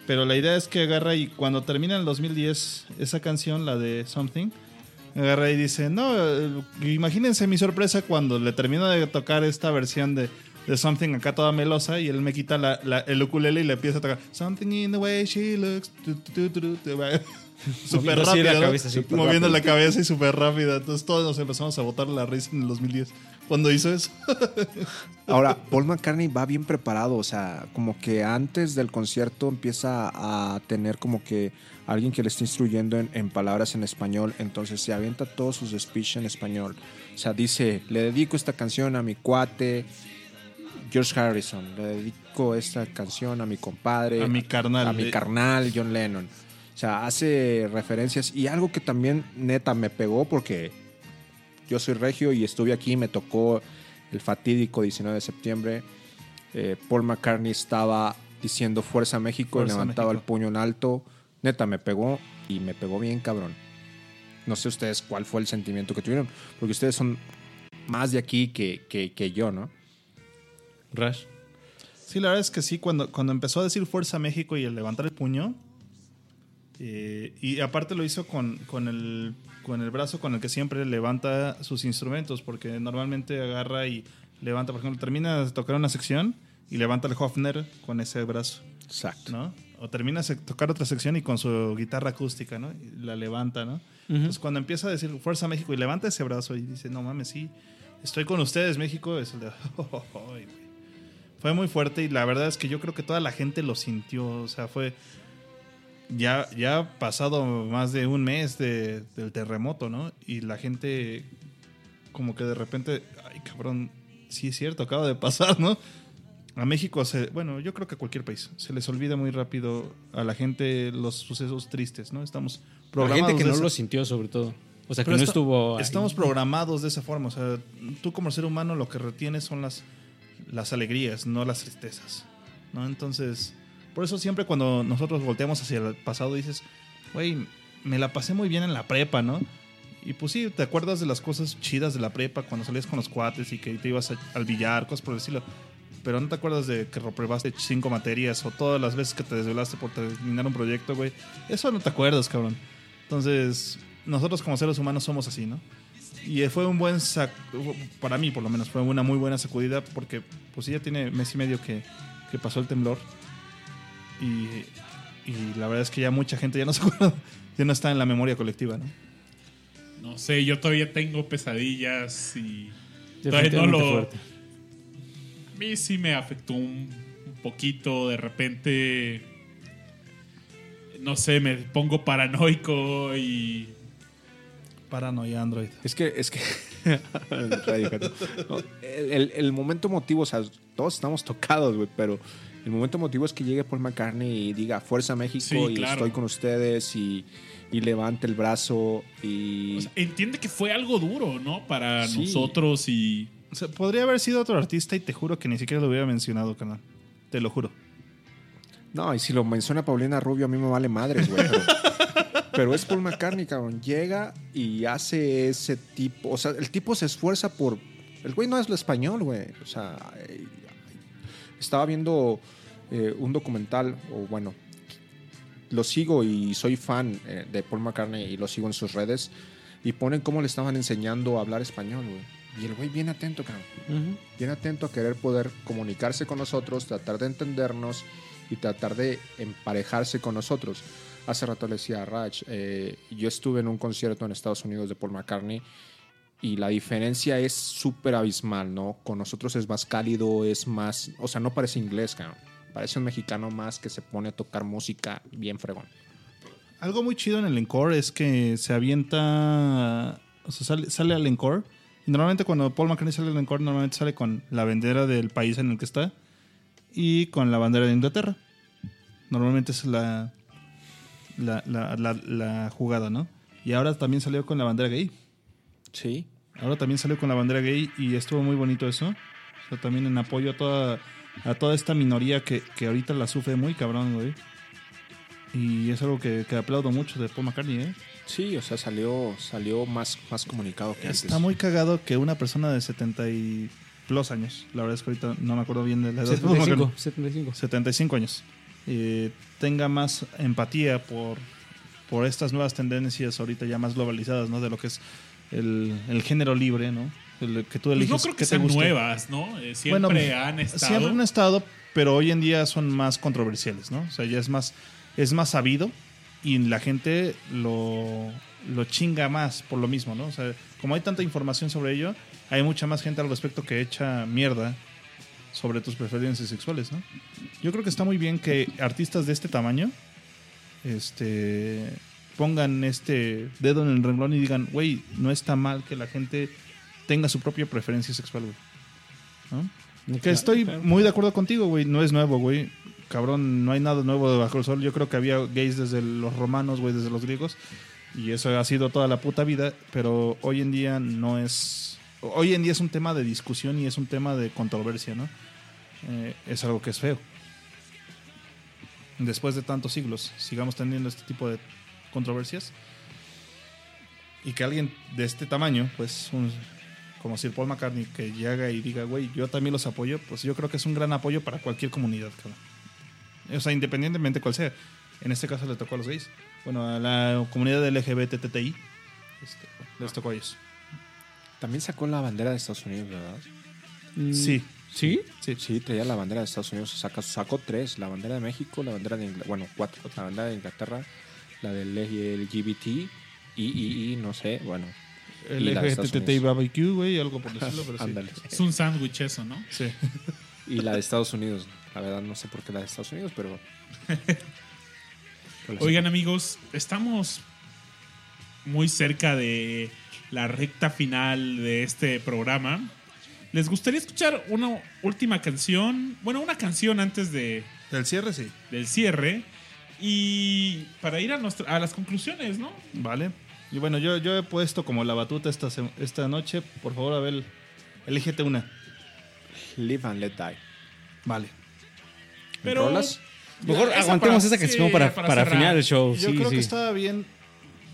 Pero la idea es que agarra y cuando termina el 2010 esa canción, la de Something, agarra y dice, no, eh, imagínense mi sorpresa cuando le termino de tocar esta versión de, de Something acá toda melosa y él me quita la- la- el ukulele y le empieza a tocar Something in the way she looks. tu, tu, tu. Súper así la así. Moviendo la cabeza y súper rápida. Entonces todos nos empezamos a botar la risa en el 2010 cuando hizo eso. Ahora, Paul McCartney va bien preparado, o sea, como que antes del concierto empieza a tener como que alguien que le está instruyendo en, en palabras en español, entonces se avienta todos sus speech en español. O sea, dice, le dedico esta canción a mi cuate George Harrison, le dedico esta canción a mi compadre, A mi carnal. a mi carnal John Lennon. O sea, hace referencias y algo que también neta me pegó porque yo soy regio y estuve aquí, me tocó el fatídico 19 de septiembre. Eh, Paul McCartney estaba diciendo Fuerza México Fuerza y levantaba México. el puño en alto. Neta, me pegó y me pegó bien cabrón. No sé ustedes cuál fue el sentimiento que tuvieron, porque ustedes son más de aquí que, que, que yo, ¿no? Rush. Sí, la verdad es que sí, cuando, cuando empezó a decir Fuerza México y el levantar el puño, eh, y aparte lo hizo con, con, el, con el brazo con el que siempre levanta sus instrumentos, porque normalmente agarra y levanta, por ejemplo, termina de tocar una sección y levanta el Hofner con ese brazo, Exacto. ¿no? O termina de tocar otra sección y con su guitarra acústica, ¿no? Y la levanta, ¿no? Entonces cuando empieza a decir Fuerza México y levanta ese brazo y dice, no mames, sí, estoy con ustedes, México, es el de... "Ay, güey". Fue muy fuerte y la verdad es que yo creo que toda la gente lo sintió. O sea, fue. Ya, ya ha pasado más de un mes de- del terremoto, ¿no? Y la gente, como que de repente, ay cabrón, sí es cierto, acaba de pasar, ¿no? A México, se, bueno, yo creo que a cualquier país, se les olvida muy rápido a la gente los sucesos tristes, ¿no? Estamos La programados. gente que no esa- lo sintió, sobre todo. O sea, que pero no esta- estuvo. ahí. Estamos programados de esa forma. O sea, tú como ser humano lo que retienes son las, las alegrías, no las tristezas. ¿no? Entonces, por eso siempre cuando nosotros volteamos hacia el pasado dices, güey, me la pasé muy bien en la prepa, ¿no? Y pues sí, te acuerdas de las cosas chidas de la prepa cuando salías con los cuates y que te ibas a- al billar, cosas por estilo. Pero no te acuerdas de que reprobaste cinco materias o todas las veces que te desvelaste por terminar un proyecto, güey. Eso no te acuerdas, cabrón. Entonces, nosotros como seres humanos somos así, ¿no? Y fue un buen sac para mí por lo menos, fue una muy buena sacudida porque pues ya tiene mes y medio que, que pasó el temblor. Y, y la verdad es que ya mucha gente ya no se acuerda, ya no está en la memoria colectiva, ¿no? No sé, yo todavía tengo pesadillas y todavía no lo. fuerte. A mí sí me afectó un, un poquito. De repente, no sé, me pongo paranoico y Paranoia Android. Es que, es que. El, el- el momento emotivo, o sea, todos estamos tocados, güey, pero el momento emotivo es que llegue Paul McCartney y diga Fuerza México Sí, y claro. estoy con ustedes y, y levante el brazo y. o sea, entiende que fue algo duro, ¿no? Para Sí. nosotros y O sea, podría haber sido otro artista y te juro que ni siquiera lo hubiera mencionado, carnal. Te lo juro. No, y si lo menciona Paulina Rubio, a mí me vale madres, güey. Pero, pero es Paul McCartney, cabrón. Llega y hace ese tipo. O sea, el tipo se esfuerza por. El güey no es lo español, güey. O sea, estaba viendo eh, un documental, o bueno, lo sigo y soy fan eh, de Paul McCartney y lo sigo en sus redes. Y ponen cómo le estaban enseñando a hablar español, güey. Y el güey bien atento, cabrón. Bien atento a querer poder comunicarse con nosotros, tratar de entendernos y tratar de emparejarse con nosotros. Hace rato le decía a Raj, eh, yo estuve en un concierto en Estados Unidos de Paul McCartney y la diferencia es súper abismal, ¿no? Con nosotros es más cálido, es más, o sea, no parece inglés, cabrón. Parece un mexicano más que se pone a tocar música bien fregón. Algo muy chido en el encore es que se avienta. O sea, sale, sale al encore. Y normalmente cuando Paul McCartney sale al encore, normalmente sale con la bandera del país en el que está y con la bandera de Inglaterra. Normalmente es la, la, la, la- la jugada, ¿no? Y ahora también salió con la bandera gay. Sí. Ahora también salió con la bandera gay y estuvo muy bonito eso. O sea, también en apoyo a toda, a toda esta minoría que, que ahorita la sufre muy cabrón, güey. Y es algo que, que aplaudo mucho de Paul McCartney, ¿eh? Sí, o sea, salió, salió más, más comunicado que antes. Está muy cagado que una persona de 70 y plus años, la verdad es que ahorita no me acuerdo bien de la edad de Paul 75, McCartney, 75. 75 años, eh, tenga más empatía por, por estas nuevas tendencias ahorita ya más globalizadas, ¿no? De lo que es el, el género libre, ¿no? Que tú Pues eliges no creo que sean guste. nuevas, ¿no? Eh, siempre Bueno, han estado. Siempre han estado, pero hoy en día son más controversiales, ¿no? O sea, ya es más, es más sabido y la gente lo, lo chinga más por lo mismo, ¿no? O sea, como hay tanta información sobre ello, hay mucha más gente al respecto que echa mierda sobre tus preferencias sexuales, ¿no? Yo creo que está muy bien que artistas de este tamaño este pongan este dedo en el renglón y digan, güey, no está mal que la gente tenga su propia preferencia sexual, güey. ¿No? Que estoy muy de acuerdo contigo, güey. No es nuevo, güey. Cabrón, no hay nada nuevo bajo el sol. Yo creo que había gays desde los romanos, güey, desde los griegos. Y eso ha sido toda la puta vida. Pero hoy en día no es. Hoy en día es un tema de discusión y es un tema de controversia, ¿no? Eh, es algo que es feo. Después de tantos siglos, sigamos teniendo este tipo de controversias. Y que alguien de este tamaño, pues, un- como Sir Paul McCartney, que llega y diga, güey, yo también los apoyo, pues yo creo que es un gran apoyo para cualquier comunidad, cabrón. O sea, independientemente cuál sea. En este caso le tocó a los gays. Bueno, a la comunidad LGBTTI, este, les tocó a ellos. También sacó la bandera de Estados Unidos, ¿verdad? Sí, ¿Sí? sí. Sí, traía la bandera de Estados Unidos. Saca, sacó tres: la bandera de México, la bandera de Inglaterra, bueno, cuatro: la bandera de Inglaterra, la del LGBT y, y, y no sé, bueno. LGBTTI Unidos. barbecue, güey, algo por decirlo, pero sí. Ándale. Es un sándwich eso, ¿no? Sí. Y la de Estados Unidos. La verdad, no sé por qué la de Estados Unidos, pero. Oigan amigos, estamos muy cerca de la recta final de este programa. ¿Les gustaría escuchar una última canción? Bueno, una canción antes de, Del cierre, sí. del cierre. Y para ir a, nuestra- a las conclusiones, ¿no? Vale. Y bueno, yo, yo he puesto como la batuta esta, se- esta noche. Por favor, Abel, elígete una. Live and Let Die. Vale. Pero ¿Rolas? Mejor Esa aguantemos para- esa canción sí, para, para para, final el show. Yo sí, creo sí. que estaba bien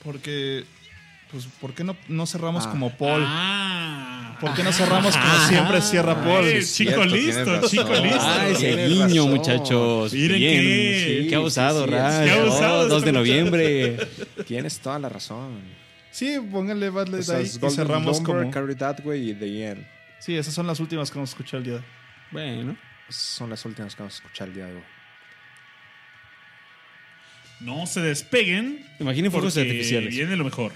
porque, pues, ¿por qué no, no cerramos Ah. como Paul? Ah. ¿Por qué no cerramos como siempre cierra Paul? Ay, Sí, chico cierto, listo, chico listo. Ah, ese razón. muchachos. Miren Bien. qué- Sí, qué abusado, sí, sí, Raz. qué abusado Oh, este 2 de noviembre. Tienes toda la razón. Sí, pónganle Bad Esas Die y Golden cerramos Lumber, como... Carry That Way y The End. Sí, esas son las últimas que vamos a escuchar el día de hoy. Bueno. Son las últimas que vamos a escuchar el día de hoy. No se despeguen. Imaginen fuegos artificiales. Viene lo mejor.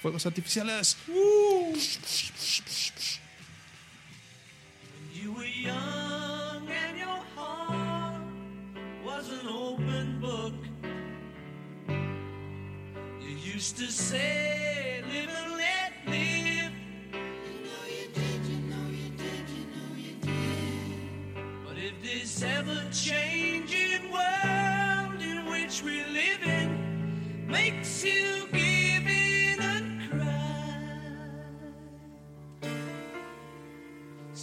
Fuegos artificiales. You were young and your heart was an open book. You used to say, live and let live. You know you did, you know you did, you know you did. But if this ever changing world in which we live in makes you give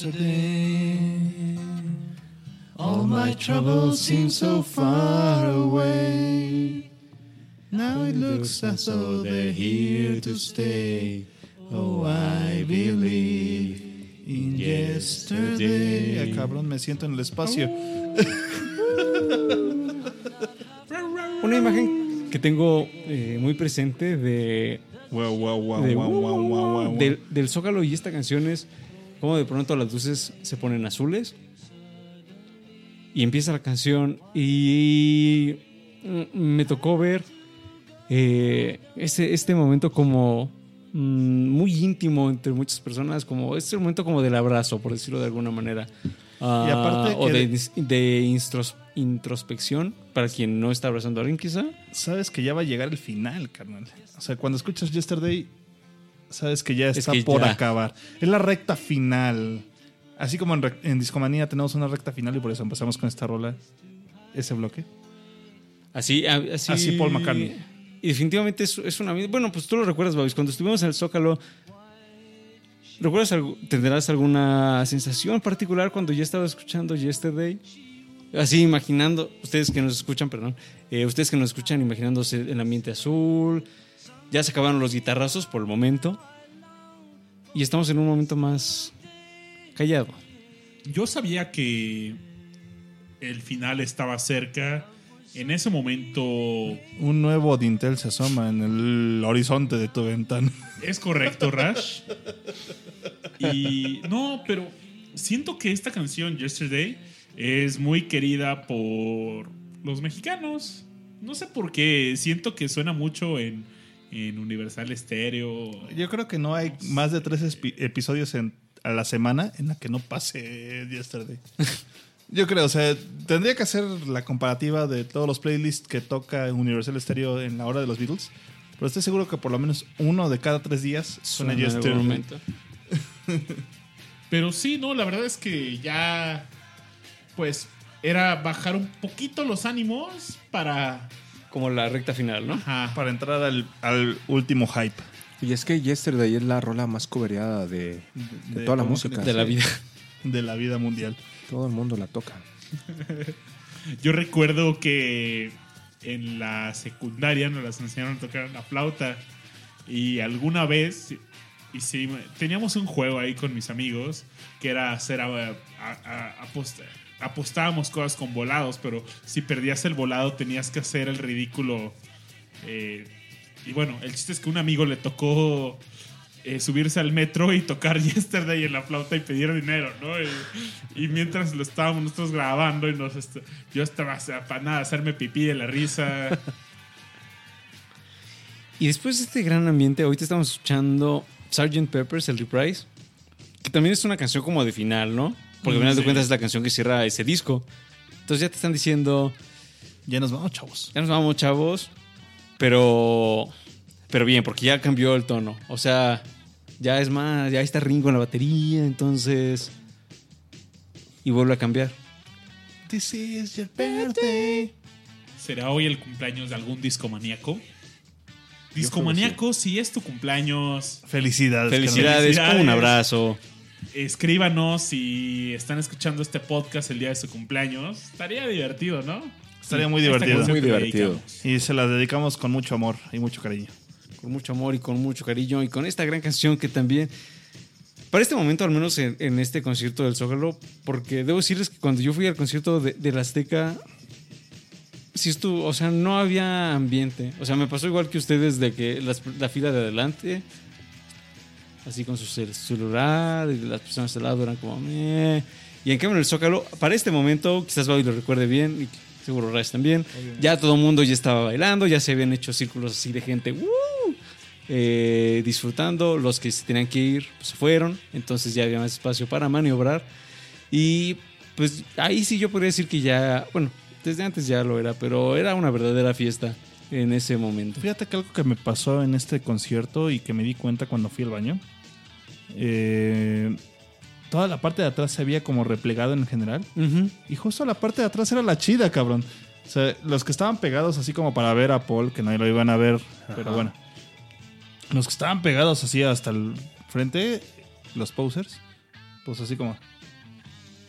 Yesterday, all my troubles seem so far away. Now it looks as though they're here to stay. Oh, I believe in yesterday. Ay, cabrón, me siento en el espacio. Una imagen que tengo eh, muy presente de, Wow, wow, wow, de- wow, wow, wow, wow. del, del Zócalo y esta canción es como de pronto las luces se ponen azules y empieza la canción y me tocó ver eh, este, este momento como mm, muy íntimo entre muchas personas, como este momento como del abrazo, por decirlo de alguna manera. Ah, Y aparte o de, introspección para quien no está abrazando a alguien quizá. Sabes que ya va a llegar el final, carnal. O sea, cuando escuchas Yesterday, sabes que ya está que por ya. acabar. Es la recta final. Así como en, en Discomanía tenemos una recta final y por eso empezamos con esta rola, ese bloque. Así, así, Así Paul McCartney. Y definitivamente es, es una. Bueno, pues tú lo recuerdas, Babis. Cuando estuvimos en el Zócalo, ¿recuerdas algo- ¿Tendrás alguna sensación particular cuando ya estaba escuchando Yesterday? Así imaginando, ustedes que nos escuchan, perdón, eh, ustedes que nos escuchan imaginándose el ambiente azul, ya se acabaron los guitarrazos por el momento y estamos en un momento más callado. Yo sabía que el final estaba cerca. En ese momento Un nuevo dintel se asoma en el horizonte de tu ventana. es correcto, Rash. Y no, pero siento que esta canción, Yesterday, es muy querida por los mexicanos. No sé por qué. Siento que suena mucho en, en Universal Stereo. Yo creo que no hay más de tres episodios en- a la semana en la que no pase Yesterday. Yo creo, o sea, tendría que hacer la comparativa de todos los playlists que toca Universal Stereo en la hora de los Beatles. Pero estoy seguro que por lo menos uno de cada tres días suena Yesterday. momento. Pero sí, no, la verdad es que ya. Pues era bajar un poquito los ánimos para. Como la recta final, ¿no? Ajá. Para entrar al, al último hype. Y es que Yesterday es la rola más cobereada de, de De toda la música. De la vida. de la vida mundial. Todo el mundo la toca. Yo recuerdo que en la secundaria nos las enseñaron a tocar la flauta. Y alguna vez hicimos, teníamos un juego ahí con mis amigos que era hacer a- a- a- aposta- apostábamos cosas con volados, pero si perdías el volado tenías que hacer el ridículo. eh, y bueno, el chiste es que un amigo le tocó eh, subirse al metro y tocar Yesterday en la flauta y pedir dinero, ¿no? Y, y mientras lo estábamos nosotros grabando y nos yo estaba para nada hacerme pipí de la risa. Y después de este gran ambiente, ahorita estamos escuchando Sgt. Peppers, el reprise, que también es una canción como de final, ¿no? Porque al final de cuentas es la canción que cierra ese disco. Entonces ya te están diciendo, Ya nos vamos, chavos. ya nos vamos chavos, pero, pero bien, porque ya cambió el tono. O sea, ya es más, ya está Ringo en la batería, entonces... Y vuelve a cambiar. This is your birthday. ¿Será hoy el cumpleaños de algún discomaníaco? Discomaníaco, si es tu cumpleaños, Felicidades. Felicidades, Felicidades. un abrazo. Escríbanos si están escuchando este podcast el día de su cumpleaños. Estaría divertido, ¿no? Estaría muy divertido. Muy divertido. Y se la dedicamos con mucho amor y mucho cariño. con mucho amor y con mucho cariño y con esta gran canción que también para este momento al menos en, en este concierto del Zócalo porque debo decirles que cuando yo fui al concierto de, del Azteca sí estuvo, o sea, no había ambiente, o sea, me pasó igual que ustedes de que las- la fila de adelante así con su cel- celular y las personas al lado eran como "Meh". y en cambio en el Zócalo para este momento quizás Bobby lo recuerde bien y seguro Raz también ya todo el mundo ya estaba bailando ya se habían hecho círculos así de gente eh, disfrutando los que se tenían que ir pues, se fueron entonces ya había más espacio para maniobrar. Y pues ahí sí yo podría decir que ya bueno desde antes ya lo era pero era una verdadera fiesta en ese momento Fíjate que algo que me pasó en este concierto y que me di cuenta cuando fui al baño. eh, toda la parte de atrás se había como replegado en general. Y justo la parte de atrás era la chida, cabrón. O sea, los que estaban pegados así como para ver a Paul, que nadie lo iban a ver, pero bueno. Los que estaban pegados así hasta el frente, los posers, pues así como...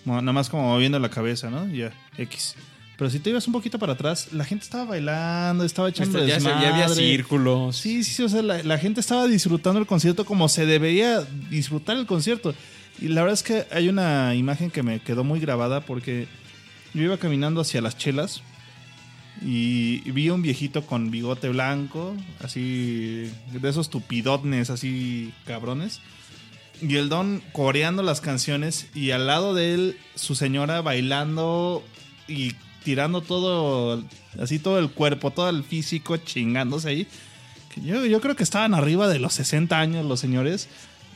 mo- Nada más como moviendo la cabeza, ¿no? Ya, X. Pero si te ibas un poquito para atrás, la gente estaba bailando, estaba echando ya, ya había desmadre. círculos Sí, sí, sí, o sea, la, la gente estaba disfrutando el concierto como se debería disfrutar el concierto. Y la verdad es que hay una imagen que me quedó muy grabada porque yo iba caminando hacia las chelas y vi un viejito con bigote blanco, así, de esos tupidotnes, así cabrones. Y el don coreando las canciones y al lado de él su señora bailando y tirando todo, así todo el cuerpo, todo el físico chingándose ahí. Yo, yo creo que estaban arriba de los 60 años los señores,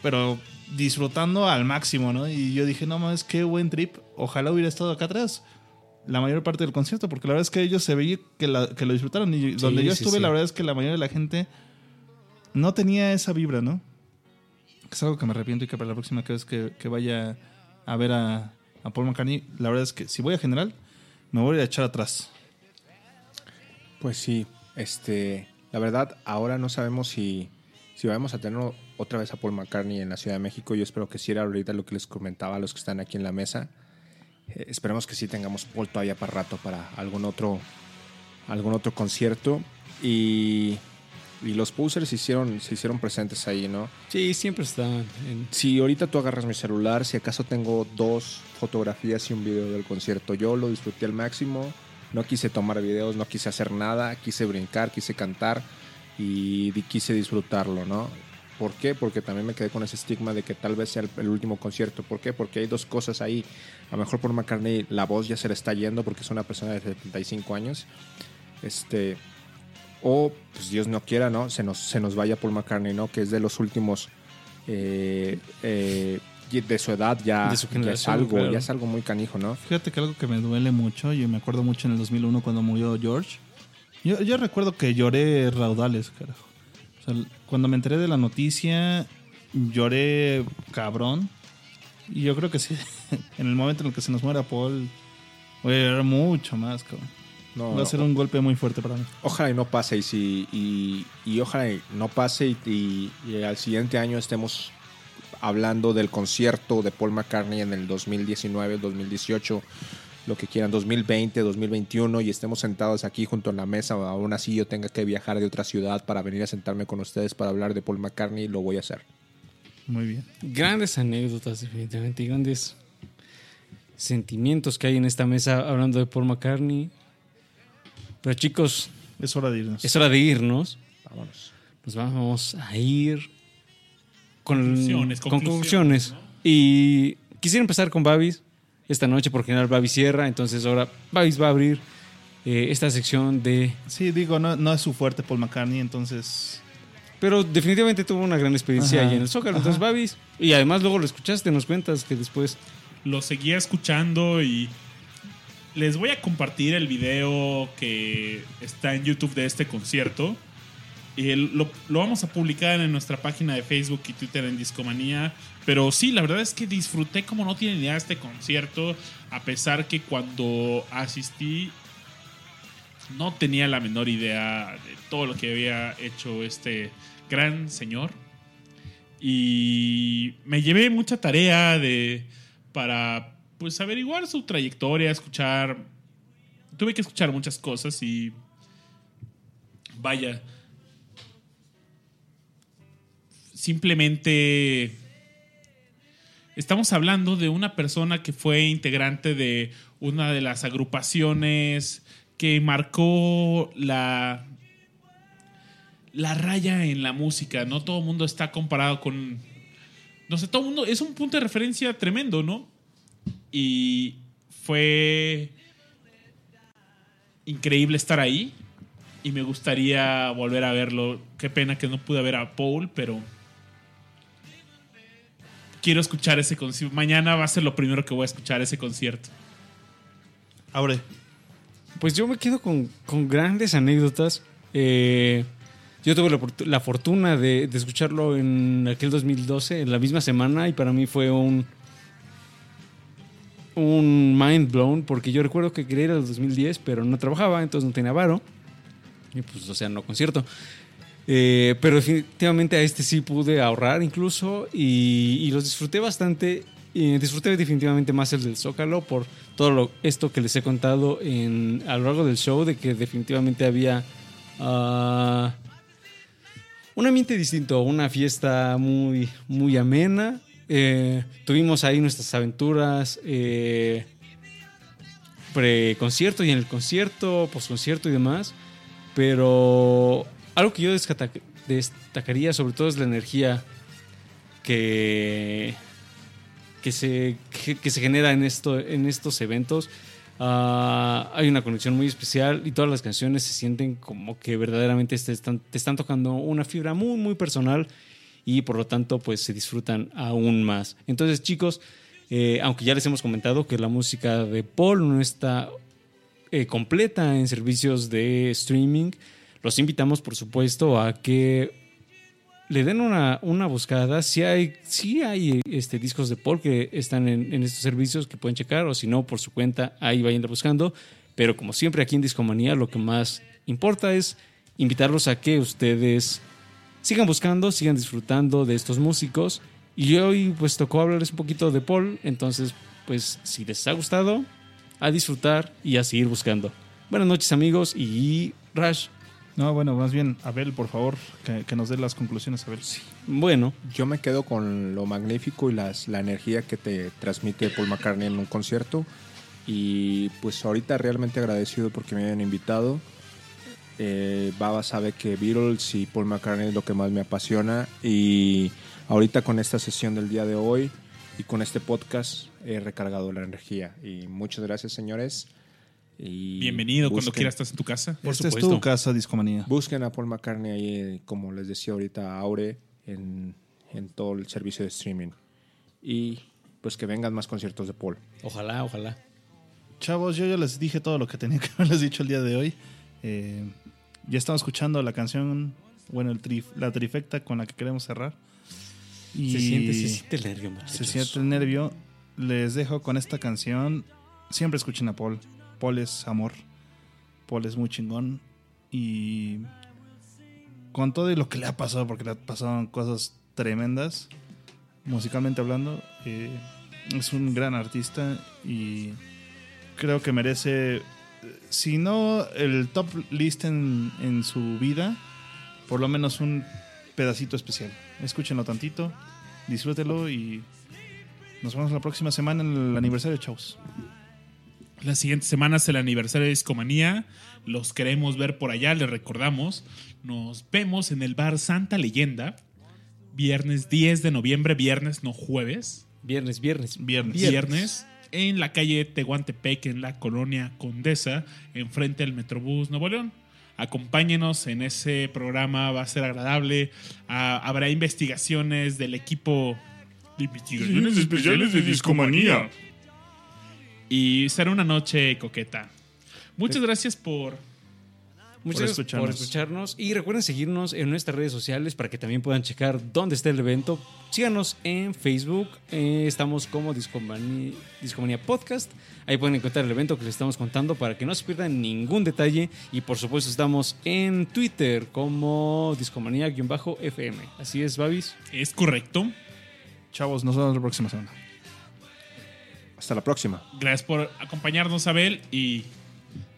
pero disfrutando al máximo, ¿no? Y yo dije, no mames, qué buen trip. Ojalá hubiera estado acá atrás la mayor parte del concierto, porque la verdad es que ellos se veía que, la- que lo disfrutaron. Y donde yo sí, estuve, sí. la verdad es que la mayoría de la gente no tenía esa vibra, ¿no? Es algo que me arrepiento y que para la próxima vez que, que vaya a ver a, a Paul McCartney, la verdad es que si voy a general, me voy a echar atrás. Pues sí, este, la verdad, ahora no sabemos si, si vamos a tener otra vez a Paul McCartney en la Ciudad de México. Yo espero que sí era ahorita lo que les comentaba a los que están aquí en la mesa. Eh, esperemos que sí tengamos Paul todavía para rato para algún otro, algún otro concierto. Y, y los posers se hicieron, se hicieron presentes ahí, ¿no? sí siempre están en- Si ahorita tú agarras mi celular, si acaso tengo dos fotografías y un video del concierto, yo lo disfruté al máximo. No quise tomar videos, no quise hacer nada, quise brincar, quise cantar y quise disfrutarlo, ¿no? ¿Por qué? Porque también me quedé con ese estigma de que tal vez sea el, el último concierto. ¿Por qué? Porque hay dos cosas ahí. A lo mejor por McCartney la voz ya se le está yendo porque es una persona de 75 años. Este, o pues Dios no quiera, ¿no? Se nos, se nos vaya Paul McCartney, ¿no? Que es de los últimos eh, eh, de su edad ya, De su ya es algo, claro. ya es algo muy canijo, ¿no? Fíjate que algo que me duele mucho, yo me acuerdo mucho en el 2001 cuando murió George. Yo, yo recuerdo que lloré raudales, carajo. O sea, cuando me enteré de la noticia, lloré cabrón. Y yo creo que sí, en el momento en el que se nos muera Paul, voy a llorar mucho más, cabrón. No, Va a ser un golpe muy fuerte para mí. Ojalá y no pase y, si, y, y ojalá y no pase y, y- y al siguiente año estemos hablando del concierto de Paul McCartney en el 2019, 2018, lo que quieran, 2020, 2021 y estemos sentados aquí junto a la mesa, aún así yo tenga que viajar de otra ciudad para venir a sentarme con ustedes para hablar de Paul McCartney, lo voy a hacer. Muy bien. Grandes anécdotas, definitivamente, y grandes sentimientos que hay en esta mesa hablando de Paul McCartney. Pero chicos, Es hora de irnos. es hora de irnos. Vámonos. Nos vamos a ir con Conclusiones, con conclusiones. Y quisiera empezar con Babis esta noche, porque general Babis cierra. Entonces ahora Babis va a abrir eh, esta sección de... Sí, digo, no, no es su fuerte Paul McCartney, entonces... Pero definitivamente tuvo una gran experiencia Ajá, ahí en el Zócalo. Entonces Babis, y además luego lo escuchaste, nos cuentas que después... lo seguía escuchando y les voy a compartir el video que está en YouTube de este concierto. Y lo, vamos a publicar en nuestra página de Facebook y Twitter en Discomanía. Pero sí, la verdad es que disfruté como no tienen idea de este concierto. A pesar que cuando asistí no tenía la menor idea de todo lo que había hecho este gran señor. Y me llevé mucha tarea de para pues averiguar su trayectoria, escuchar. Tuve que escuchar muchas cosas y vaya. Simplemente estamos hablando de una persona que fue integrante de una de las agrupaciones que marcó la la raya en la música, no todo el mundo está comparado con no sé, todo el mundo es un punto de referencia tremendo, ¿no? Y fue increíble estar ahí y me gustaría volver a verlo. Qué pena que no pude ver a Paul, pero quiero escuchar ese concierto. Mañana va a ser lo primero que voy a escuchar ese concierto. Abre. Pues yo me quedo con, con grandes anécdotas. Eh, yo tuve la, fortuna de, de escucharlo en aquel 2012, en la misma semana, y para mí fue un, un mind blown, porque yo recuerdo que quería ir al 2010, pero no trabajaba, entonces no tenía varo. Y pues, o sea, no concierto. Eh, pero definitivamente a este sí pude ahorrar incluso y, y los disfruté bastante. Y disfruté definitivamente más el del Zócalo por todo lo, esto que les he contado en, a lo largo del show, de que definitivamente había ah, un ambiente distinto, una fiesta muy, muy amena. Eh, tuvimos ahí nuestras aventuras eh, pre-concierto y en el concierto, post-concierto y demás. Pero algo que yo destacaría sobre todo es la energía que, que, se, que se genera en, esto, en estos eventos. Ah, hay una conexión muy especial y todas las canciones se sienten como que verdaderamente te están, te están tocando una fibra muy, muy personal y por lo tanto pues se disfrutan aún más. Entonces chicos, eh, aunque ya les hemos comentado que la música de Paul no está eh, completa en servicios de streaming, los invitamos por supuesto a que le den una, una buscada. Si hay, si hay este, discos de Paul que están en, en estos servicios que pueden checar, o si no, por su cuenta, ahí vayan buscando. Pero como siempre aquí en Discomanía, lo que más importa es invitarlos a que ustedes sigan buscando, sigan disfrutando de estos músicos. Y hoy pues tocó hablarles un poquito de Paul, entonces pues si les ha gustado, a disfrutar y a seguir buscando. Buenas noches amigos y Rash. No, bueno, más bien, Abel, por favor, que, que nos dé las conclusiones, Abel. Bueno, Yo me quedo con lo magnífico y las, la energía que te transmite Paul McCartney en un concierto. Y pues ahorita realmente agradecido porque me hayan invitado. Eh, Baba sabe que Beatles y Paul McCartney es lo que más me apasiona. Y ahorita con esta sesión del día de hoy y con este podcast he recargado la energía. Y muchas gracias, señores. Y Bienvenido cuando busquen- quieras estás en tu casa. Por Esta es supuesto. tu casa, Discomanía. Busquen a Paul McCartney ahí, como les decía ahorita, a Aure, en, en todo el servicio de streaming. Y pues que vengan más conciertos de Paul. ojalá, ojalá. Chavos, yo ya les dije todo lo que tenía que haberles dicho el día de hoy. Eh, ya estamos escuchando la canción, bueno, el trif- la trifecta con la que queremos cerrar. Y Se siente, se siente el nervio, se siente el nervio. Les dejo con esta canción. Siempre escuchen a Paul. Paul es amor. Paul es muy chingón. Y con todo y lo que le ha pasado, porque le han pasado cosas tremendas, musicalmente hablando, eh, es un gran artista y creo que merece, si no el top list en, en su vida, por lo menos un pedacito especial. Escúchenlo tantito, disfrútelo y nos vemos la próxima semana en el aniversario, chavos. La siguiente semana es el aniversario de Discomanía. Los queremos ver por allá, les recordamos. Nos vemos en el bar Santa Leyenda. Viernes 10 de noviembre, viernes, no jueves. Viernes, viernes. Viernes. Viernes. En la calle Tehuantepec, en la colonia Condesa, enfrente del Metrobús Nuevo León. Acompáñenos en ese programa, va a ser agradable. Ah, habrá investigaciones del equipo de investigaciones especiales de Discomanía. Y será una noche coqueta. Muchas gracias por Muchas Por gracias por escucharnos. escucharnos. Y recuerden seguirnos en nuestras redes sociales para que también puedan checar dónde está el evento. Síganos en Facebook. eh, estamos como Discomanía, Discomanía Podcast. Ahí pueden encontrar el evento que les estamos contando para que no se pierdan ningún detalle. Y por supuesto estamos en Twitter como Discomanía-FM. Así es, Babis. Es correcto. Chavos, nos vemos la próxima semana. Hasta la próxima. Gracias por acompañarnos, Abel, y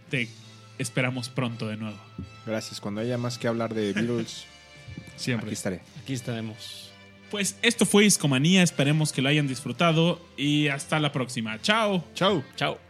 te esperamos pronto de nuevo. Gracias. Cuando haya más que hablar de Beatles, Siempre. aquí estaré. Aquí estaremos. Pues esto fue Iscomanía, esperemos que lo hayan disfrutado y hasta la próxima. Chao. Chao. Chao.